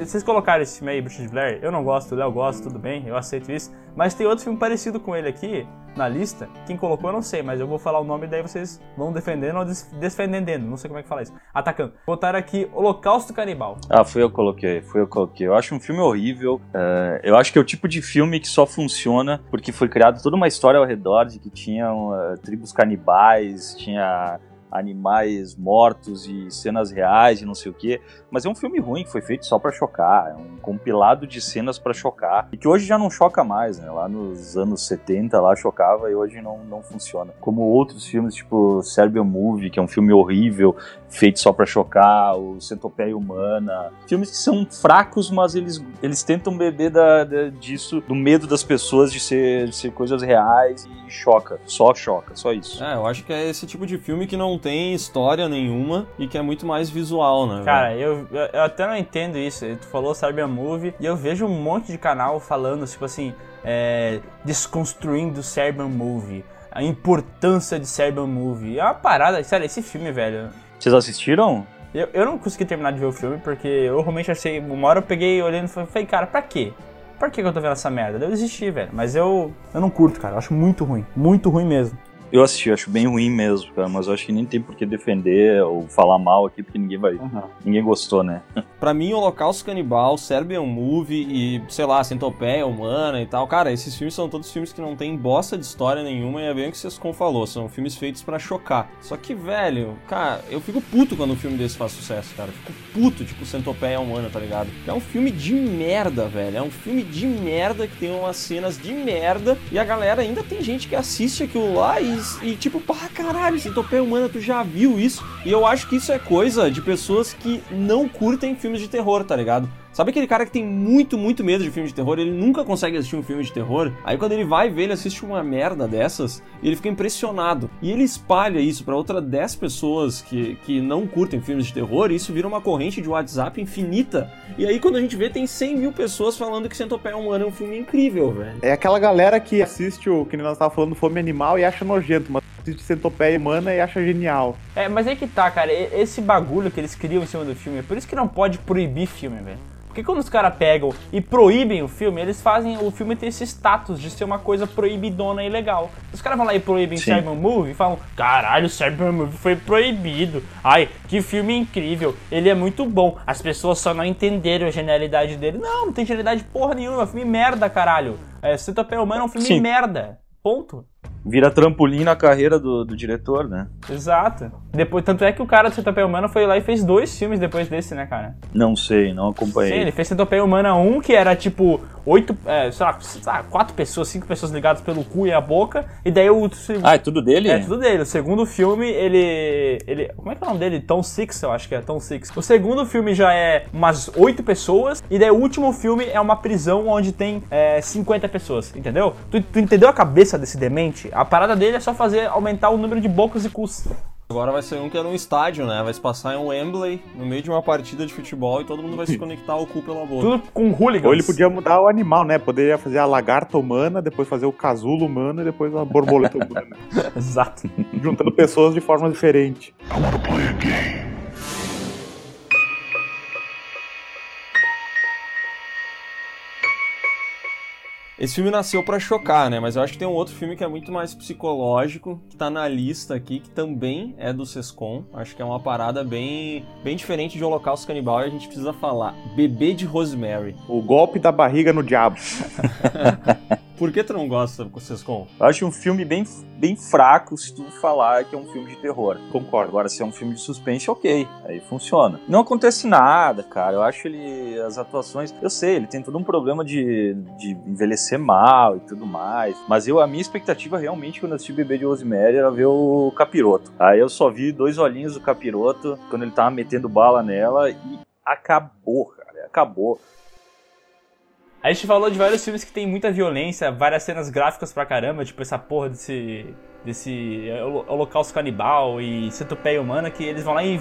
Vocês colocaram esse filme aí, Bruxa de Blair, eu não gosto, o Léo gosta, tudo bem, eu aceito isso. Mas tem outro filme parecido com ele aqui na lista. Quem colocou eu não sei, mas eu vou falar o nome e daí vocês vão defendendo ou defendendo, não sei como é que fala isso. Atacando. Botaram aqui Holocausto Canibal. Ah, fui eu que coloquei, fui eu que coloquei. Eu acho um filme horrível. é, eu acho que é o tipo de filme que só funciona porque foi criada toda uma história ao redor de que tinham eh, tribos canibais, tinha animais mortos e cenas reais e não sei o que. Mas é um filme ruim foi feito só pra chocar. É um compilado de cenas pra chocar. E que hoje já não choca mais, né? Lá nos anos 70 lá chocava e hoje não, não funciona. Como outros filmes, tipo Serbian Movie, que é um filme horrível, feito só pra chocar, o Centopeia Humana. Filmes que são fracos, mas eles, eles tentam beber da, da- disso, do medo das pessoas de ser, de ser coisas reais e choca. Só choca, só isso. É, eu acho que é esse tipo de filme que não tem história nenhuma e que é muito mais visual, né? Cara, eu, eu, eu até não entendo isso. Tu falou Serbian Movie e eu vejo um monte de canal falando, tipo assim, é, desconstruindo Serbian Movie. A importância de Serbian Movie. É uma parada, sério, esse filme, velho. Vocês assistiram? Eu, eu não consegui terminar de ver o filme porque eu realmente achei. Uma hora eu peguei olhando e falei, cara, pra quê? Pra que eu tô vendo essa merda? Eu desisti, velho. Mas eu, eu não curto, cara. Eu acho muito ruim. Muito ruim mesmo. Eu assisti, eu acho bem ruim mesmo, cara, mas eu acho que nem tem por que defender ou falar mal aqui, porque ninguém vai. Ninguém gostou, né? Pra mim, Holocausto Canibal, Serbian Movie e, sei lá, Centopeia Humana e tal. Cara, esses filmes são todos filmes que não tem bosta de história nenhuma e é bem o que vocês falou. São filmes feitos pra chocar. Só que, velho, cara, eu fico puto quando um filme desse faz sucesso, cara. Eu fico puto, tipo Centopeia Humana, tá ligado? É um filme de merda, velho. É um filme de merda que tem umas cenas de merda e a galera ainda tem gente que assiste aquilo lá e, e tipo, pá, caralho, Centopeia Humana, tu já viu isso? E eu acho que isso é coisa de pessoas que não curtem filmes de terror, tá ligado? Sabe aquele cara que tem muito, muito medo de filme de terror? Ele nunca consegue assistir um filme de terror. Aí quando ele vai ver, ele assiste uma merda dessas e ele fica impressionado. E ele espalha isso pra outras 10 pessoas que, que não curtem filmes de terror e isso vira uma corrente de WhatsApp infinita. E aí quando a gente vê, tem 100 mil pessoas falando que Centopeia Humana é um filme incrível, velho. É aquela galera que assiste o que nós tava falando, Fome Animal, e acha nojento, mas assiste Centopeia Humana e acha genial. É, mas aí que tá, cara. Esse bagulho que eles criam em cima do filme, é por isso que não pode proibir filme, velho. Porque quando os caras pegam e proíbem o filme, eles fazem o filme ter esse status de ser uma coisa proibidona e legal. Os caras vão lá e proíbem Sim. Cyber Movie e falam: caralho, Cyber Movie foi proibido. Ai, que filme incrível. Ele é muito bom. As pessoas só não entenderam a genialidade dele. Não, não tem genialidade porra nenhuma. É um filme merda, caralho. É, Centopeia Humana é um filme Sim. merda. Ponto. Vira trampolim na carreira do, do diretor, né? Exato. Depois, tanto é que o cara do Centopeia Humana foi lá e fez dois filmes depois desse, né, cara? Não sei, não Sim, acompanhei. ele fez Centopeia Humana 1, que era tipo oito, é, sei lá, quatro pessoas, cinco pessoas ligadas pelo cu e a boca. E daí o. Ah, é tudo dele? É tudo dele. O segundo filme, ele. ele. Como é que é o nome dele? Tom Six, eu acho que é Tom Six. O segundo filme já é umas oito pessoas. E daí o último filme é uma prisão onde tem é, 50 pessoas, entendeu? Tu, tu entendeu a cabeça desse demente? A parada dele é só fazer aumentar o número de bocas e cus. Agora vai ser um que é num estádio, né? Vai se passar em um Wembley, no meio de uma partida de futebol e todo mundo vai se conectar ao cu pela boca. Tudo com hooligans. Ou ele podia mudar o animal, né? Poderia fazer a lagarta humana, depois fazer o casulo humano e depois a borboleta humana. Exato. Juntando pessoas de forma diferente. Esse filme nasceu pra chocar, né? Mas eu acho que tem um outro filme que é muito mais psicológico, que tá na lista aqui, que também é do Sescom. Acho que é uma parada bem, bem diferente de Holocausto Canibal e a gente precisa falar. Bebê de Rosemary. O golpe da barriga no diabo. Por que tu não gosta do Sescom? Eu acho um filme bem, bem fraco se tu falar que é um filme de terror. Concordo. Agora, se é um filme de suspense, ok. Aí funciona. Não acontece nada, cara. Eu acho ele. As atuações. Eu sei, ele tem todo um problema de, de envelhecer mal e tudo mais. Mas eu, a minha expectativa realmente quando eu assisti Bebê de Rosemary era ver o capiroto. Aí eu só vi dois olhinhos do capiroto quando ele tava metendo bala nela e acabou, cara. Acabou. A gente falou de vários filmes que tem muita violência, várias cenas gráficas pra caramba, tipo essa porra desse desse é, holo- holocausto canibal e centopeia humana que eles vão lá e,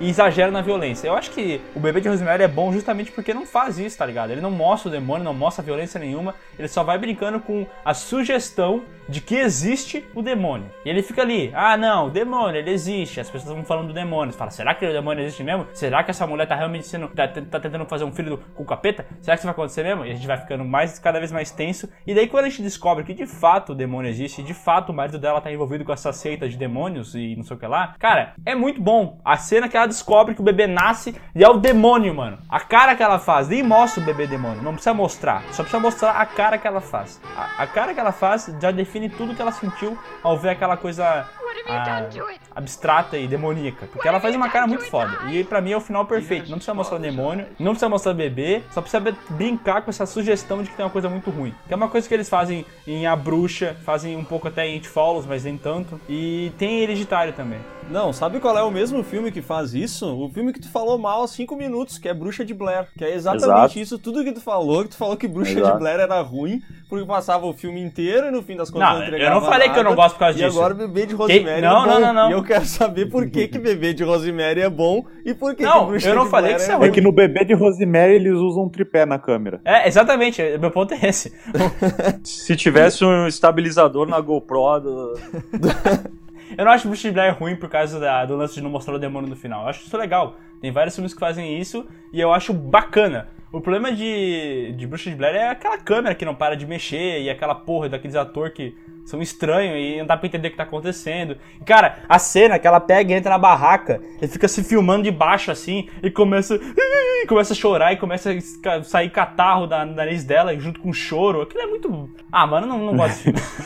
e exageram na violência. Eu acho que o bebê de Rosemary é bom justamente porque não faz isso, tá ligado? Ele não mostra o demônio, não mostra violência nenhuma, ele só vai brincando com a sugestão de que existe o demônio. E ele fica ali, ah não, o demônio, ele existe. As pessoas vão falando do demônio. Você fala, será que o demônio existe mesmo? Será que essa mulher tá realmente sendo. tá, tá tentando fazer um filho com o capeta? Será que isso vai acontecer mesmo? E a gente vai ficando mais, cada vez mais tenso. E daí quando a gente descobre que de fato o demônio existe, de fato o marido dela tá envolvido com essa seita de demônios e não sei o que lá, cara, é muito bom. A cena que ela descobre que o bebê nasce e é o demônio, mano. A cara que ela faz, nem mostra o bebê demônio, não precisa mostrar, só precisa mostrar a cara que ela faz. A, a cara que ela faz já define tudo que ela sentiu ao ver aquela coisa ah, abstrata e demoníaca. Porque ela faz uma cara muito foda. E pra mim é o final perfeito. Não precisa mostrar o demônio, não precisa mostrar o bebê, só precisa brincar com essa sugestão de que tem uma coisa muito ruim. Que é uma coisa que eles fazem em A Bruxa, fazem um pouco até em It Follows, mas nem tanto. E tem Hereditário também. Não, sabe qual é o mesmo filme que faz isso? O filme que tu falou mal há 5 minutos, que é Bruxa de Blair. Que é exatamente Exato. isso, tudo que tu falou, que tu falou que Bruxa Exato. de Blair era ruim, porque passava o filme inteiro e no fim das contas Não, não eu entregava não falei que eu não nada. gosto por causa E disso. agora Bebê de Rosemary Não, é não, bom. não, não. E eu quero saber por que que Bebê de Rosemary é bom e por que Não, que Bruxa eu não de falei Blair que isso é é ruim. É que no bebê de Rosemary eles usam um tripé na câmera. É, exatamente, meu ponto é esse. Se tivesse um estabilizador na GoPro do... Eu não acho Bruxa de Blair ruim por causa da- do lance de não mostrar o demônio no final. Eu acho isso legal. Tem vários filmes que fazem isso e eu acho bacana. O problema de, de Bruxa de Blair é aquela câmera que não para de mexer e aquela porra daqueles atores que são estranhos e não dá pra entender o que tá acontecendo. E, cara, a cena que ela pega e entra na barraca e fica se filmando de baixo assim e começa, e começa a chorar e começa a sair catarro da nariz dela junto com choro. Aquilo é muito. Ah, mano, não, não gosto desse filme.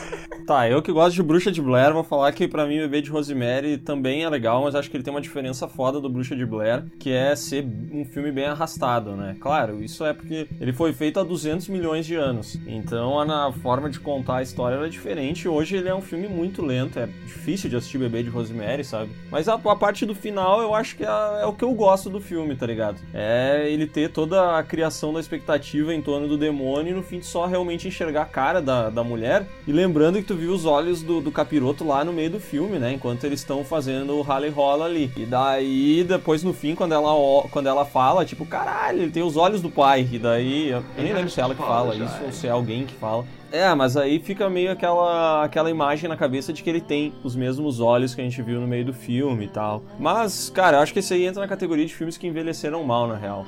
Tá, eu que gosto de Bruxa de Blair, vou falar que pra mim Bebê de Rosemary também é legal, mas acho que ele tem uma diferença foda do Bruxa de Blair, que é ser um filme bem arrastado, né? Claro, isso é porque ele foi feito há 200 milhões de anos, então a forma de contar a história era diferente. Hoje ele é um filme muito lento, é difícil de assistir Bebê de Rosemary, sabe? Mas a, a parte do final eu acho que é, é o que eu gosto do filme, tá ligado? É ele ter toda a criação da expectativa em torno do demônio e no fim só realmente enxergar a cara da, da mulher. E lembrando que tu viu os olhos do, do capiroto lá no meio do filme, né? Enquanto eles estão fazendo o rally rola ali. E daí, depois no fim, quando ela, quando ela fala, tipo, caralho, ele tem os olhos do pai. E daí, eu, eu nem lembro se é ela que fala isso ou se é alguém que fala. É, mas aí fica meio aquela, aquela imagem na cabeça de que ele tem os mesmos olhos que a gente viu no meio do filme e tal. Mas, cara, eu acho que esse aí entra na categoria de filmes que envelheceram mal, na real.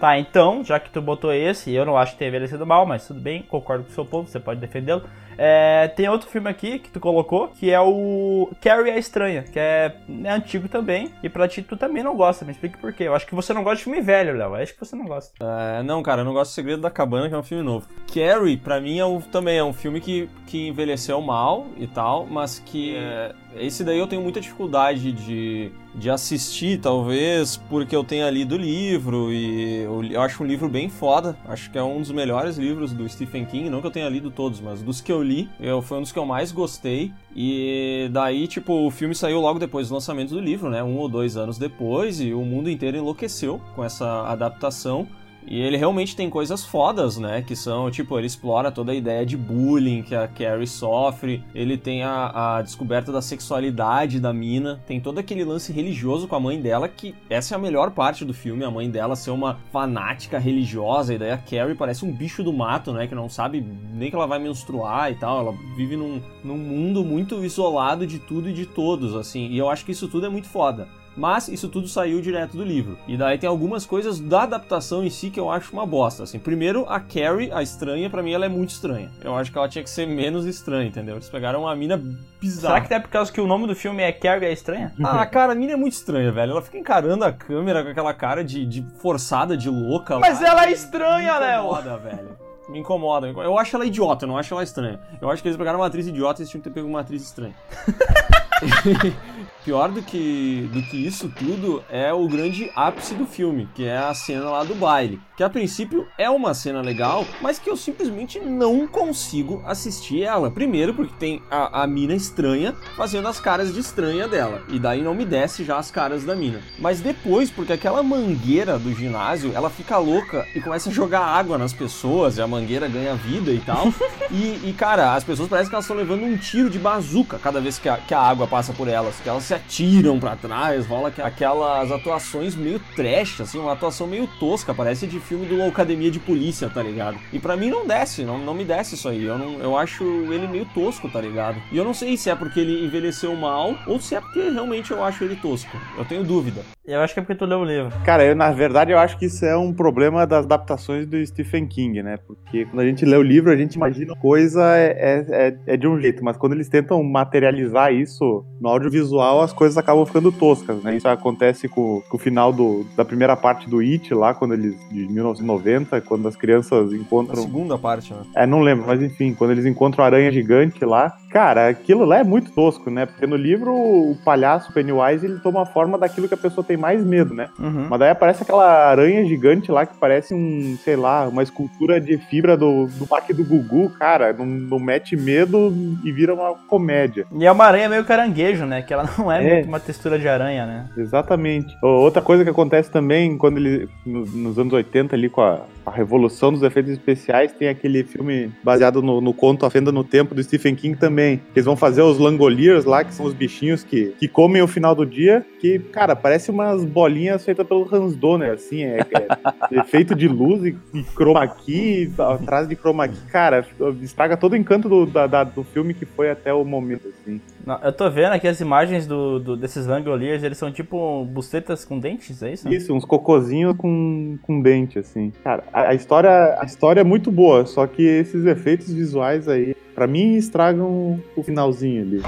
Tá, então, já que tu botou esse, eu não acho que tenha envelhecido mal, mas tudo bem, concordo com o seu ponto, você pode defendê-lo. É, tem outro filme aqui que tu colocou, que é o Carrie a Estranha, que é, é antigo também, e pra ti tu também não gosta, me explique por quê. Eu acho que você não gosta de filme velho, Léo, acho que você não gosta. É, não, cara, eu não gosto do Segredo da Cabana, que é um filme novo. Carrie, pra mim, é um, também é um filme que, que envelheceu mal e tal, mas que é, esse daí eu tenho muita dificuldade de, de assistir, talvez porque eu tenha lido o livro e eu, eu acho um livro bem foda. Acho que é um dos melhores livros do Stephen King, não que eu tenha lido todos, mas dos que eu li, eu, foi um dos que eu mais gostei. E daí, tipo, o filme saiu logo depois do lançamento do livro, né? Um ou dois anos depois, e o mundo inteiro enlouqueceu com essa adaptação. E ele realmente tem coisas fodas, né? Que são, tipo, ele explora toda a ideia de bullying que a Carrie sofre. Ele tem a, a descoberta da sexualidade da mina. Tem todo aquele lance religioso com a mãe dela, que essa é a melhor parte do filme. A mãe dela ser uma fanática religiosa. E daí a Carrie parece um bicho do mato, né? Que não sabe nem que ela vai menstruar e tal. Ela vive num, num mundo muito isolado de tudo e de todos, assim. E eu acho que isso tudo é muito foda. Mas isso tudo saiu direto do livro. E daí tem algumas coisas da adaptação em si que eu acho uma bosta. Assim, primeiro, a Carrie, a estranha, pra mim ela é muito estranha. Eu acho que ela tinha que ser menos estranha, entendeu? Eles pegaram uma mina bizarra. Será que é por causa que o nome do filme é Carrie a Estranha? Ah, cara, a mina é muito estranha, velho. Ela fica encarando a câmera com aquela cara de, de forçada, de louca. Mas lá. ela é estranha, Me Léo! incomoda, velho. Me incomoda. Eu acho ela idiota, eu não acho ela estranha. Eu acho que eles pegaram uma atriz idiota e eles tinham que ter pego uma atriz estranha. Pior do que, do que isso tudo é o grande ápice do filme, que é a cena lá do baile. Que a princípio é uma cena legal, mas que eu simplesmente não consigo assistir ela. Primeiro, porque tem a, a mina estranha fazendo as caras de estranha dela. E daí não me desce já as caras da mina. Mas depois, porque aquela mangueira do ginásio, ela fica louca e começa a jogar água nas pessoas, e a mangueira ganha vida e tal. e, e, cara, as pessoas parecem que elas estão levando um tiro de bazuca cada vez que a, que a água passa por elas. Que elas se atiram para trás, rola aquelas atuações meio trash, assim, uma atuação meio tosca, parece de filme do Academia de Polícia, tá ligado? E para mim não desce, não, não me desce isso aí. Eu, não, eu acho ele meio tosco, tá ligado? E eu não sei se é porque ele envelheceu mal ou se é porque realmente eu acho ele tosco. Eu tenho dúvida. Eu acho que é porque tu leu o livro. Cara, eu, na verdade eu acho que isso é um problema das adaptações do Stephen King, né? Porque quando a gente lê o livro, a gente imagina coisa é, é, é, é de um jeito, mas quando eles tentam materializar isso no audiovisual, as coisas acabam ficando toscas, né? Isso acontece com, com o final do, da primeira parte do It, lá, quando eles. de 1990, quando as crianças encontram. A segunda parte, né? É, não lembro, mas enfim, quando eles encontram a aranha gigante lá. Cara, aquilo lá é muito tosco, né? Porque no livro, o palhaço Pennywise, ele toma a forma daquilo que a pessoa tem mais medo, né? Uhum. Mas daí aparece aquela aranha gigante lá que parece um, sei lá, uma escultura de fibra do, do parque do Gugu, cara. Não, não mete medo e vira uma comédia. E é uma aranha meio caranguejo, né? Que ela não é, É. muito uma textura de aranha, né? Exatamente. Outra coisa que acontece também quando ele no- nos anos 80 ali com a, a revolução dos efeitos especiais, tem aquele filme baseado no, no conto A Fenda no Tempo do Stephen King também. Eles vão fazer os Langoliers lá, que são os bichinhos que, que comem o final do dia, que, cara, parece umas bolinhas feitas pelo Hans Donner, assim, é, é efeito de luz e, e chroma key, atrás de chroma key, cara, estraga todo o encanto do, da- da- do filme que foi até o momento, assim. Não, eu tô vendo aqui as imagens do, do- desses Langoliers, eles são tipo bucetas com dentes, é isso? Isso, uns cocozinhos com, com dente, assim. Cara, a, a história, a história é muito boa, só que esses efeitos visuais aí, pra mim, estragam o finalzinho ali.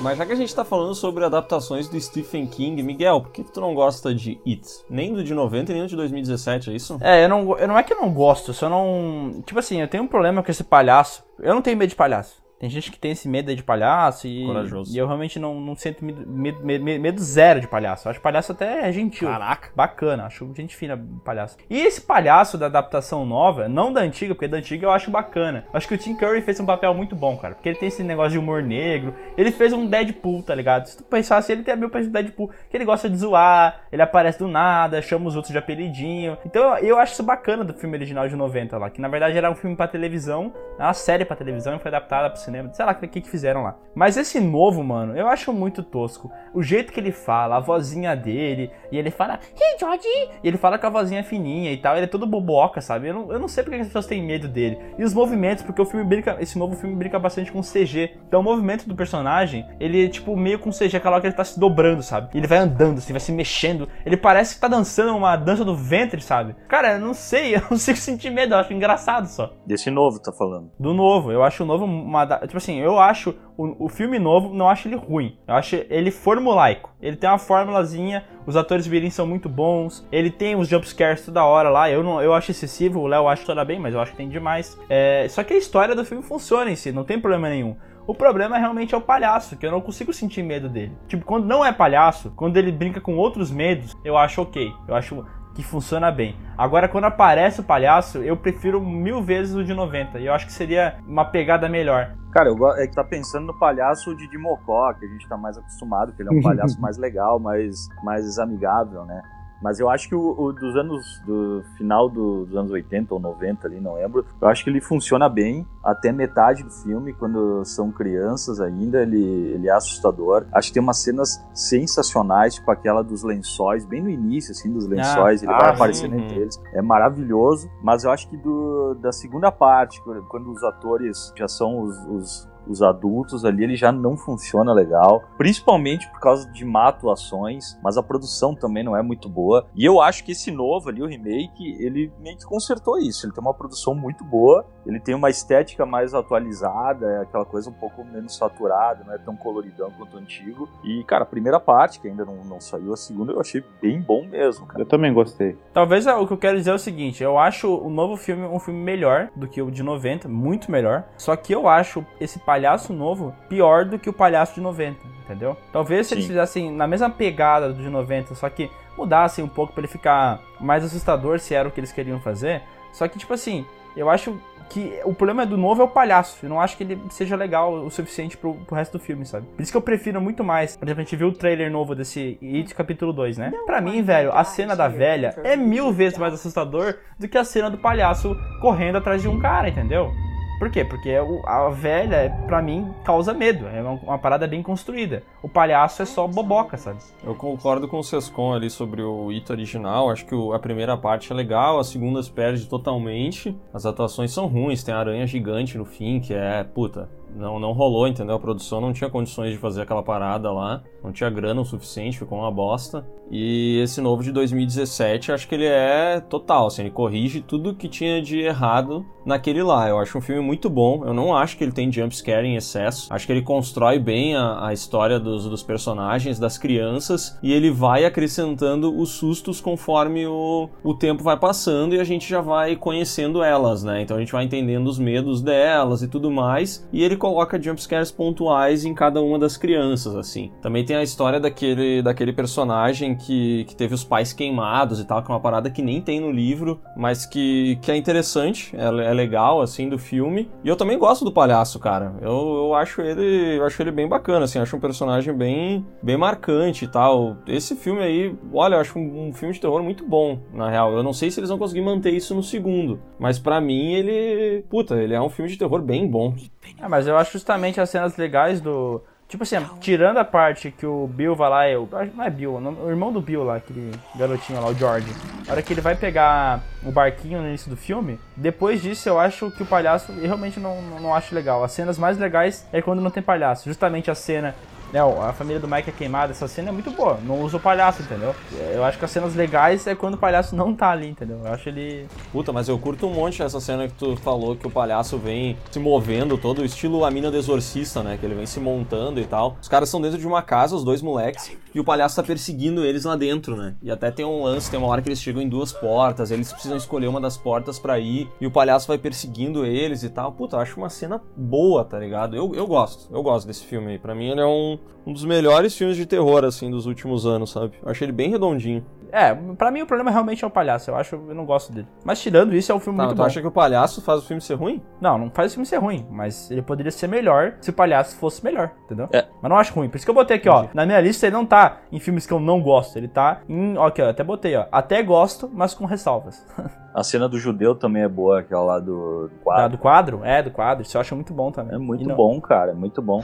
Mas já que a gente tá falando sobre adaptações do Stephen King, Miguel, por que, que tu não gosta de It? Nem do de 90 e nem do de 2017, é isso? É, eu não, eu não é que eu não gosto, eu só não. Tipo assim, eu tenho um problema com esse palhaço. Eu não tenho medo de palhaço. Tem gente que tem esse medo de palhaço e. Corajoso. E eu realmente não, não sinto medo, medo, medo- medo zero de palhaço. Eu acho palhaço até é gentil. Caraca. Bacana, acho gente fina palhaço. E esse palhaço da adaptação nova, não da antiga, porque da antiga eu acho bacana. Acho que o Tim Curry fez um papel muito bom, cara. Porque ele tem esse negócio de humor negro. Ele fez um Deadpool, tá ligado? Se tu pensasse, ele tem a meu do Deadpool. Que ele gosta de zoar, ele aparece do nada, chama os outros de apelidinho. Então eu acho isso bacana do filme original de 90 lá. Que na verdade era um filme pra televisão, era uma série pra televisão e foi adaptada pro cinema. Sei lá o que, que fizeram lá. Mas esse novo, mano, eu acho muito tosco. O jeito que ele fala, a vozinha dele, e ele fala, hey George! E ele fala com a vozinha fininha e tal, ele é todo boboca, sabe? Eu não, eu não sei porque as pessoas têm medo dele. E os movimentos, porque o filme brinca, esse novo filme brinca bastante com CG. Então o movimento do personagem, ele é tipo meio com CG, aquela hora que ele tá se dobrando, sabe? Ele vai andando, assim, vai se mexendo. Ele parece que tá dançando uma dança do ventre, sabe? Cara, eu não sei, eu não consigo sentir medo, eu acho engraçado só. Desse novo, tá falando. Do novo, eu acho o novo uma. Tipo assim, eu acho o, o filme novo, não acho ele ruim. Eu acho ele formulaico. Ele tem uma formulazinha, os atores virem são muito bons. Ele tem os jumpscares toda hora lá. Eu não eu acho excessivo, o Léo acha toda bem, mas eu acho que tem demais. É, só que a história do filme funciona em si, não tem problema nenhum. O problema realmente é o palhaço, que eu não consigo sentir medo dele. Tipo, quando não é palhaço, quando ele brinca com outros medos, eu acho ok. Eu acho que funciona bem. Agora, quando aparece o palhaço, eu prefiro mil vezes o de 90. E eu acho que seria uma pegada melhor. Cara, eu é que tá pensando no palhaço de Mocó, que a gente tá mais acostumado, que ele é um palhaço mais legal, mais, mais amigável, né? Mas eu acho que o, o dos anos. do final do- dos anos 80 ou 90 ali, não lembro. Eu acho que ele funciona bem até metade do filme, quando são crianças ainda, ele, ele é assustador. Acho que tem umas cenas sensacionais, tipo aquela dos lençóis, bem no início, assim, dos lençóis, ele ah, vai aparecendo uhum. entre eles. É maravilhoso, mas eu acho que do, da segunda parte, quando- quando os atores já são os- os os adultos ali, ele já não funciona legal, principalmente por causa de má atuações, mas a produção também não é muito boa. E eu acho que esse novo ali, o remake, ele meio que consertou isso. Ele tem uma produção muito boa ele tem uma estética mais atualizada, é aquela coisa um pouco menos saturada, não é tão coloridão quanto o antigo. E, cara, a primeira parte, que ainda não, não saiu, a segunda eu achei bem bom mesmo, cara. Eu também gostei. Talvez é, o que eu quero dizer é o seguinte: eu acho o novo filme um filme melhor do que o de 90, muito melhor. Só que eu acho esse palhaço novo pior do que o palhaço de 90, entendeu? Talvez se eles Sim. fizessem na mesma pegada do de 90, só que mudassem um pouco pra ele ficar mais assustador, se era o que eles queriam fazer. Só que, tipo assim, eu acho que o problema do novo é o palhaço. Eu não acho que ele seja legal o suficiente pro, pro resto do filme, sabe? Por isso que eu prefiro muito mais. Por exemplo, a gente viu o trailer novo desse It capítulo 2, né? Pra mim, velho, a cena da velha é mil vezes mais assustador do que a cena do palhaço correndo atrás de um cara, entendeu? Por quê? Porque a velha, pra mim, causa medo. É uma, parada bem construída. O palhaço é só boboca, sabe? Eu concordo com o Sescon ali sobre o It original. Acho que a primeira parte é legal, a segunda se perde totalmente. As atuações são ruins, tem a aranha gigante no fim, que é, puta, não, não rolou, entendeu? A produção não tinha condições de fazer aquela parada lá, não tinha grana o suficiente, ficou uma bosta. E esse novo de 2017, acho que ele é total, assim, ele corrige tudo que tinha de errado naquele lá. Eu acho um filme muito bom, eu não acho que ele tem jumpscare em excesso, acho que ele constrói bem a, a história dos, dos personagens, das crianças, e ele vai acrescentando os sustos conforme o, o tempo vai passando e a gente já vai conhecendo elas, né? Então a gente vai entendendo os medos delas e tudo mais, e ele coloca jumpscares pontuais em cada uma das crianças, assim. Também tem a história daquele, daquele personagem que, que teve os pais queimados e tal, que é uma parada que nem tem no livro, mas que, que é interessante, é, é legal, assim, do filme. E eu também gosto do palhaço, cara. Eu, eu acho ele eu acho ele bem bacana, assim, acho um personagem bem, bem marcante e tal. Esse filme aí, olha, eu acho um, um filme de terror muito bom, na real. Eu não sei se eles vão conseguir manter isso no segundo, mas pra mim ele, puta, ele é um filme de terror bem bom. É, mas eu acho justamente as cenas legais do. Tipo assim, tirando a parte que o Bill vai lá, eu, não é Bill, o irmão do Bill lá, aquele garotinho lá, o George. A hora que ele vai pegar o barquinho no início do filme, depois disso eu acho que o palhaço, eu realmente não, não, não acho legal. As cenas mais legais é quando não tem palhaço. Justamente a cena, né, a família do Mike é queimada, essa cena é muito boa. Não usa o palhaço, entendeu? Eu acho que as cenas legais é quando o palhaço não tá ali, entendeu? Eu acho ele. Puta, mas eu curto um monte essa cena que tu falou que o palhaço vem se movendo todo, estilo a mina do exorcista, né? Que ele vem se montando e tal. Os caras estão dentro de uma casa, os dois moleques, e o palhaço tá perseguindo eles lá dentro, né? E até tem um lance, tem uma hora que eles chegam em duas portas, eles precisam escolher uma das portas pra ir, e o palhaço vai perseguindo eles e tal. Puta, eu acho uma cena boa, tá ligado? Eu, eu gosto, eu gosto desse filme aí. Pra mim ele é um, um dos melhores filmes de terror, assim, dos últimos anos, sabe? Eu achei ele bem redondinho. É, pra mim o problema realmente é o palhaço. Eu acho, eu não gosto dele. Mas tirando isso, é um filme Tá, muito tu bom. acha que o palhaço faz o filme ser ruim? Não, não faz o filme ser ruim, mas ele poderia ser melhor se o palhaço fosse melhor, entendeu? É. Mas não acho ruim. Por isso que eu botei aqui, ó. Na minha lista ele não tá em filmes que eu não gosto. Ele tá em. Ó, aqui, ó. Até botei, ó. Até gosto, mas com ressalvas. A cena do judeu também é boa, aquela lá do, do Tá, quadro. do quadro? É, do quadro. Isso eu acho muito bom também. É muito não- bom, cara, é muito bom.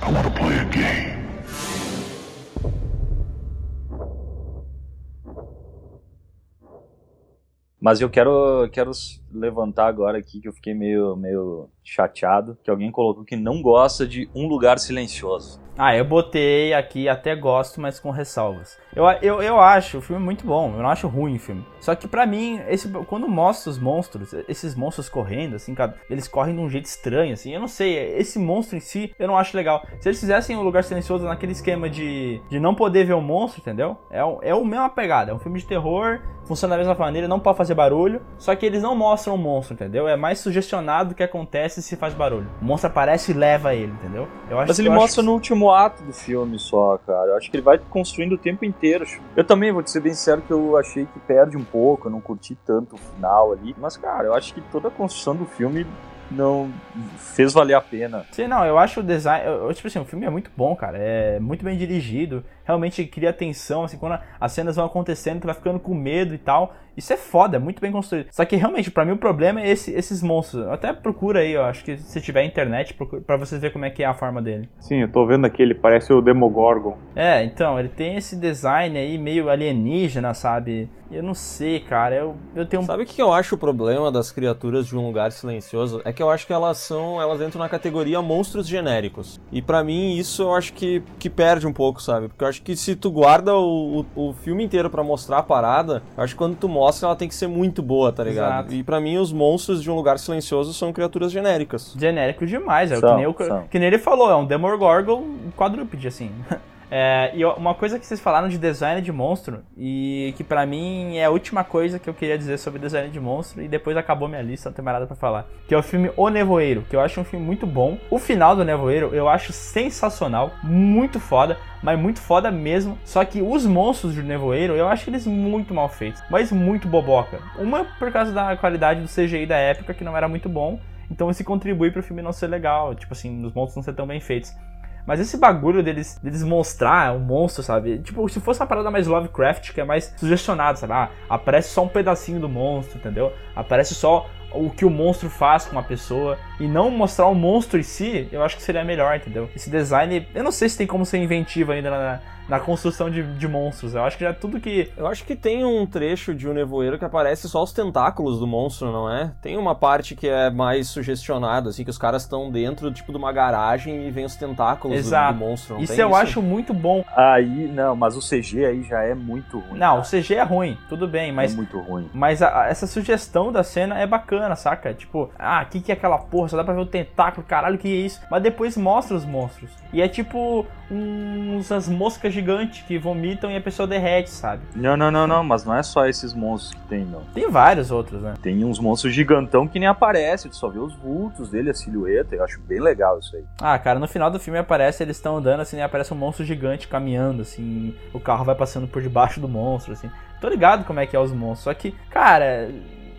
Mas eu quero, quero levantar agora aqui que eu fiquei meio, meio chateado, que alguém colocou que não gosta de Um Lugar Silencioso. Ah, eu botei aqui até gosto, mas com ressalvas. Eu, eu, eu acho o filme muito bom, eu não acho ruim o filme. Só que pra mim, esse, quando mostra os monstros, esses monstros correndo, assim, cara, eles correm de um jeito estranho, assim, eu não sei, esse monstro em si, eu não acho legal. Se eles fizessem o Lugar Silencioso naquele esquema de, de não poder ver o monstro, entendeu? É, o- é o mesma pegada, é um filme de terror, funciona da mesma maneira, não pode fazer barulho, só que eles não mostram o monstro, entendeu? É mais sugestionado do que acontece se faz barulho. O monstro aparece e leva ele, entendeu? Eu acho Mas ele mostra que- no último ato do filme só, cara. Eu acho que ele vai construindo o tempo inteiro. Eu também vou te ser bem sincero que eu achei que perde um pouco, eu não curti tanto o final ali. Mas, cara, eu acho que toda a construção do filme não fez valer a pena. Sim, não, eu acho o design. Eu, eu, tipo assim, o filme é muito bom, cara. É muito bem dirigido. Realmente cria tensão, assim, quando as cenas vão acontecendo, tu vai ficando com medo e tal. Isso é foda, é muito bem construído. Só que realmente, pra mim, o problema é esse- esses monstros. Até procura aí, eu acho que se tiver internet, pra vocês verem como é que é a forma dele. Sim, eu tô vendo aqui, ele parece o Demogorgon. É, então, ele tem esse design aí meio alienígena, sabe? Eu não sei, cara. Eu, eu tenho um. Sabe o que eu acho o problema das criaturas de um lugar silencioso? É que eu acho que elas são, elas entram na categoria monstros genéricos. E pra mim isso eu acho que, que perde um pouco, sabe? Porque eu acho que se tu guarda o, o, o filme inteiro pra mostrar a parada, eu acho que quando tu mostra mostra, ela tem que ser muito boa, tá ligado? Exato. E pra mim, os monstros de um lugar silencioso são criaturas genéricas. Genérico demais, é o São, que nem, o, que nem ele falou, é um Demogorgon quadrúpede, assim. É, e uma coisa que vocês falaram de design de monstro, e que pra mim é a última coisa que eu queria dizer sobre design de monstro, e depois acabou minha lista, não tem mais nada pra falar. Que é o filme O Nevoeiro, que eu acho um filme muito bom. O final do Nevoeiro eu acho sensacional, muito foda, mas muito foda mesmo. Só que os monstros do Nevoeiro eu acho eles muito mal feitos, mas muito boboca. Uma por causa da qualidade do CGI da época, que não era muito bom. Então isso contribui pro filme não ser legal, tipo assim, os monstros não ser tão bem feitos. Mas esse bagulho deles, deles mostrar um monstro, sabe? Tipo, se fosse uma parada mais Lovecraft, que é mais sugestionado, sabe? Ah, aparece só um pedacinho do monstro, entendeu? Aparece só o que o monstro faz com uma pessoa e não mostrar o monstro em si, eu acho que seria melhor, entendeu? Esse design, eu não sei se tem como ser inventivo ainda na, na construção de, de monstros. Eu acho que já tudo que. Eu acho que tem um trecho de um nevoeiro que aparece só os tentáculos do monstro, não é? Tem uma parte que é mais sugestionada, assim, que os caras estão dentro, tipo, de uma garagem e vem os tentáculos do, Exato. do monstro. Não Isso tem eu acho muito bom. Aí, não, mas o CG aí já é muito ruim. Não, o cara. CG é ruim, tudo bem, mas É muito ruim. Mas a- a- essa sugestão da cena é bacana, saca? Tipo, ah, o que, que é aquela porra? Só dá pra ver o tentáculo, caralho, o que é isso? Mas depois mostra os monstros. E é tipo uns as moscas gigantes que vomitam e a pessoa derrete, sabe? Não, não, não, não, mas não é só esses monstros que tem, não. Tem vários outros, né? Tem uns monstros gigantão que nem aparece, tu só vê os vultos dele, a silhueta, eu acho bem legal isso aí. Ah, cara, no final do filme aparece, eles estão andando assim, e aparece um monstro gigante caminhando, assim, o carro vai passando por debaixo do monstro, assim. Tô ligado como é que é os monstros, só que, cara.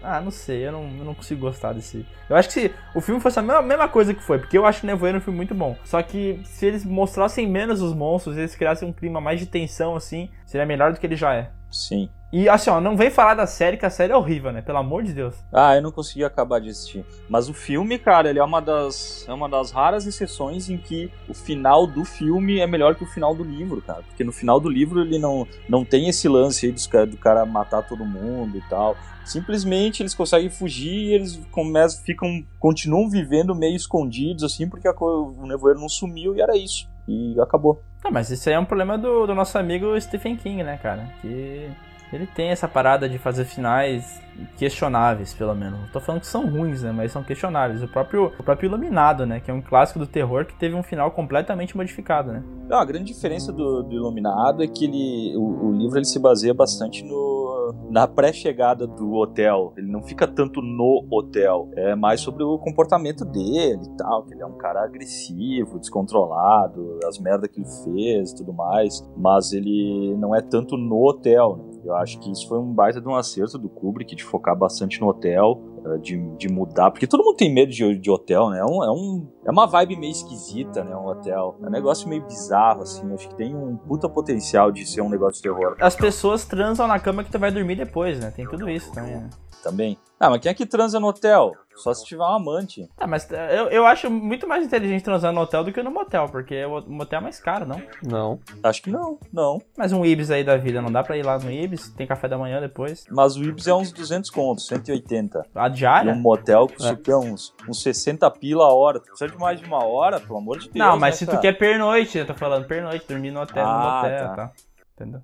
Ah, não sei, eu não, eu não consigo gostar desse. Eu acho que se o filme fosse a mesma, mesma coisa que foi, porque eu acho o Nevoeiro um filme muito bom. Só que se eles mostrassem menos os monstros, eles criassem um clima mais de tensão, assim, seria melhor do que ele já é. Sim. E assim, ó, não vem falar da série, que a série é horrível, né? Pelo amor de Deus. Ah, eu não consegui acabar de assistir. Mas o filme, cara, ele é uma das, é uma das raras exceções em que o final do filme é melhor que o final do livro, cara. Porque no final do livro ele não, não tem esse lance aí dos, do cara matar todo mundo e tal. Simplesmente eles conseguem fugir eles começam, ficam, continuam vivendo meio escondidos, assim, porque o nevoeiro não sumiu e era isso. E acabou. Ah, mas isso aí é um problema do, do nosso amigo Stephen King, né, cara? Que ele tem essa parada de fazer finais questionáveis, pelo menos. Não tô falando que são ruins, né? Mas são questionáveis. O próprio, o próprio Iluminado, né? Que é um clássico do terror que teve um final completamente modificado, né? Não, a grande diferença do, do Iluminado é que ele, o, o livro ele se baseia bastante no, na pré-chegada do hotel. Ele não fica tanto no hotel. É mais sobre o comportamento dele e tal, que ele é um cara agressivo, descontrolado, as merdas que ele fez e tudo mais. Mas ele não é tanto no hotel, né? Eu acho que isso foi um baita de um acerto do Kubrick de focar bastante no hotel, eh, de, de mudar, porque todo mundo tem medo de, de hotel, né? É, um, é, um, é uma vibe meio esquisita, né? Um hotel. É um negócio meio bizarro, assim. Acho que tem um puta potencial de ser um negócio de terror As pessoas transam na cama que tu vai dormir depois, né? Tem tudo isso também, né? Também. Ah, mas quem é que transa no hotel? Só se tiver um amante. Ah, mas eu, eu acho muito mais inteligente transar no hotel do que no motel, porque o motel é mais caro, não? Não. Acho que não, não. Mas um Ibis aí da vida, não dá pra ir lá no Ibis? Tem café da manhã depois. Mas o Ibis é uns 200 contos, 180. A E diária? um motel custa quê? uns, uns 60 pila a hora. Tu precisa de mais de uma hora, pelo amor de Deus. Não, mas né, se tu cara? quer pernoite, eu tô falando pernoite, dormir no hotel, Ah, no motel, tá. tá. Entendeu?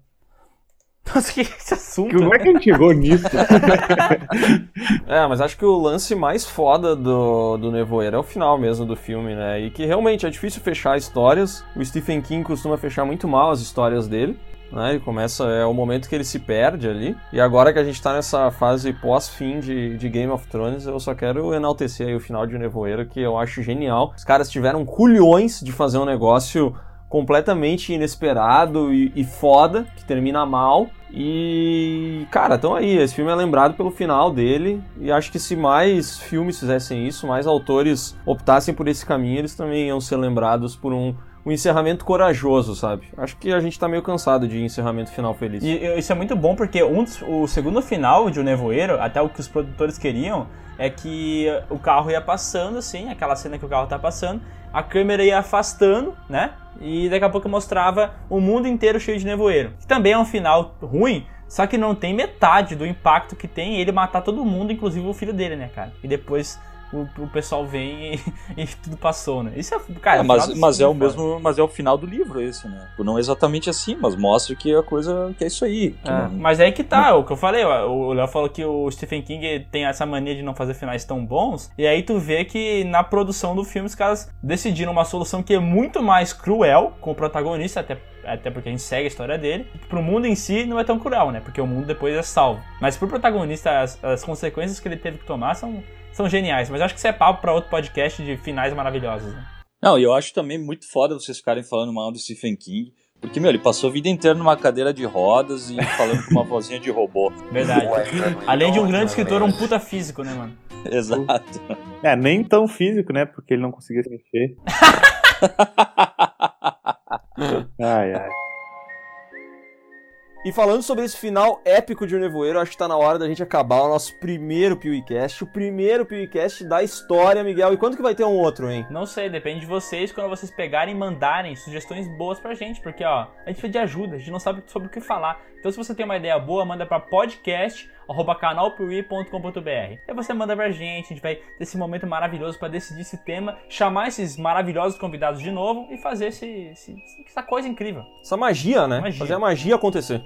Nossa, que esse assunto? Como é que a gente chegou nisso? É, mas acho que o lance mais foda do, do Nevoeiro é o final mesmo do filme, né? E que realmente é difícil fechar histórias. O Stephen King costuma fechar muito mal as histórias dele. Né? Ele começa, é o momento que ele se perde ali. E agora que a gente tá nessa fase pós-fim de, de Game of Thrones, eu só quero enaltecer aí o final de Nevoeiro, que eu acho genial. Os caras tiveram culhões de fazer um negócio completamente inesperado e, e foda, que termina mal. E, cara, então aí, esse filme é lembrado pelo final dele, e acho que se mais filmes fizessem isso, mais autores optassem por esse caminho, eles também iam ser lembrados por um, um encerramento corajoso, sabe? Acho que a gente tá meio cansado de encerramento final feliz. E isso é muito bom porque um dos- o segundo final de O Nevoeiro, até o que os produtores queriam, é que o carro ia passando, assim, aquela cena que o carro tá passando, a câmera ia afastando, né? E daqui a pouco mostrava o mundo inteiro cheio de nevoeiro. Que também é um final ruim, só que não tem metade do impacto que tem ele matar todo mundo, inclusive o filho dele, né, cara? E depois o, o pessoal vem e, e tudo passou, né? Isso é, cara, É, o mas, mas é o mesmo, mas é o final do livro esse, né? Não exatamente assim, mas mostra que a coisa que é isso aí. É, não- mas aí que tá, o que eu falei, o Léo falou que o Stephen King tem essa mania de não fazer finais tão bons, e aí tu vê que na produção do filme os caras decidiram uma solução que é muito mais cruel com o protagonista, até, até porque a gente segue a história dele. Pro mundo em si não é tão cruel, né? Porque o mundo depois é salvo. Mas pro protagonista, as, as consequências que ele teve que tomar são, são geniais. Mas acho que isso é papo pra outro podcast de finais maravilhosos, né? Não, e eu acho também muito foda vocês ficarem falando mal do Stephen King. Porque, meu, ele passou a vida inteira numa cadeira de rodas e falando com uma vozinha de robô. Verdade. Além de um grande escritor, um puta físico, né, mano? Exato. É, nem tão físico, né? Porque ele não conseguia se mexer. Ai, ai. E falando sobre esse final épico de O Nevoeiro, acho que tá na hora da gente acabar o nosso primeiro PewCast, o primeiro PewCast da história, Miguel. E quando que vai ter um outro, hein? Não sei, depende de vocês quando vocês pegarem e mandarem sugestões boas pra gente, porque ó, a gente precisa de ajuda, a gente não sabe sobre o que falar. Então se você tem uma ideia boa, manda pra podcast@canalpiuí.com.br. Aí você manda pra gente, a gente vai ter esse momento maravilhoso pra decidir esse tema, chamar esses maravilhosos convidados de novo e fazer esse, esse- essa coisa incrível. Essa magia, né? Magia. Fazer a magia acontecer.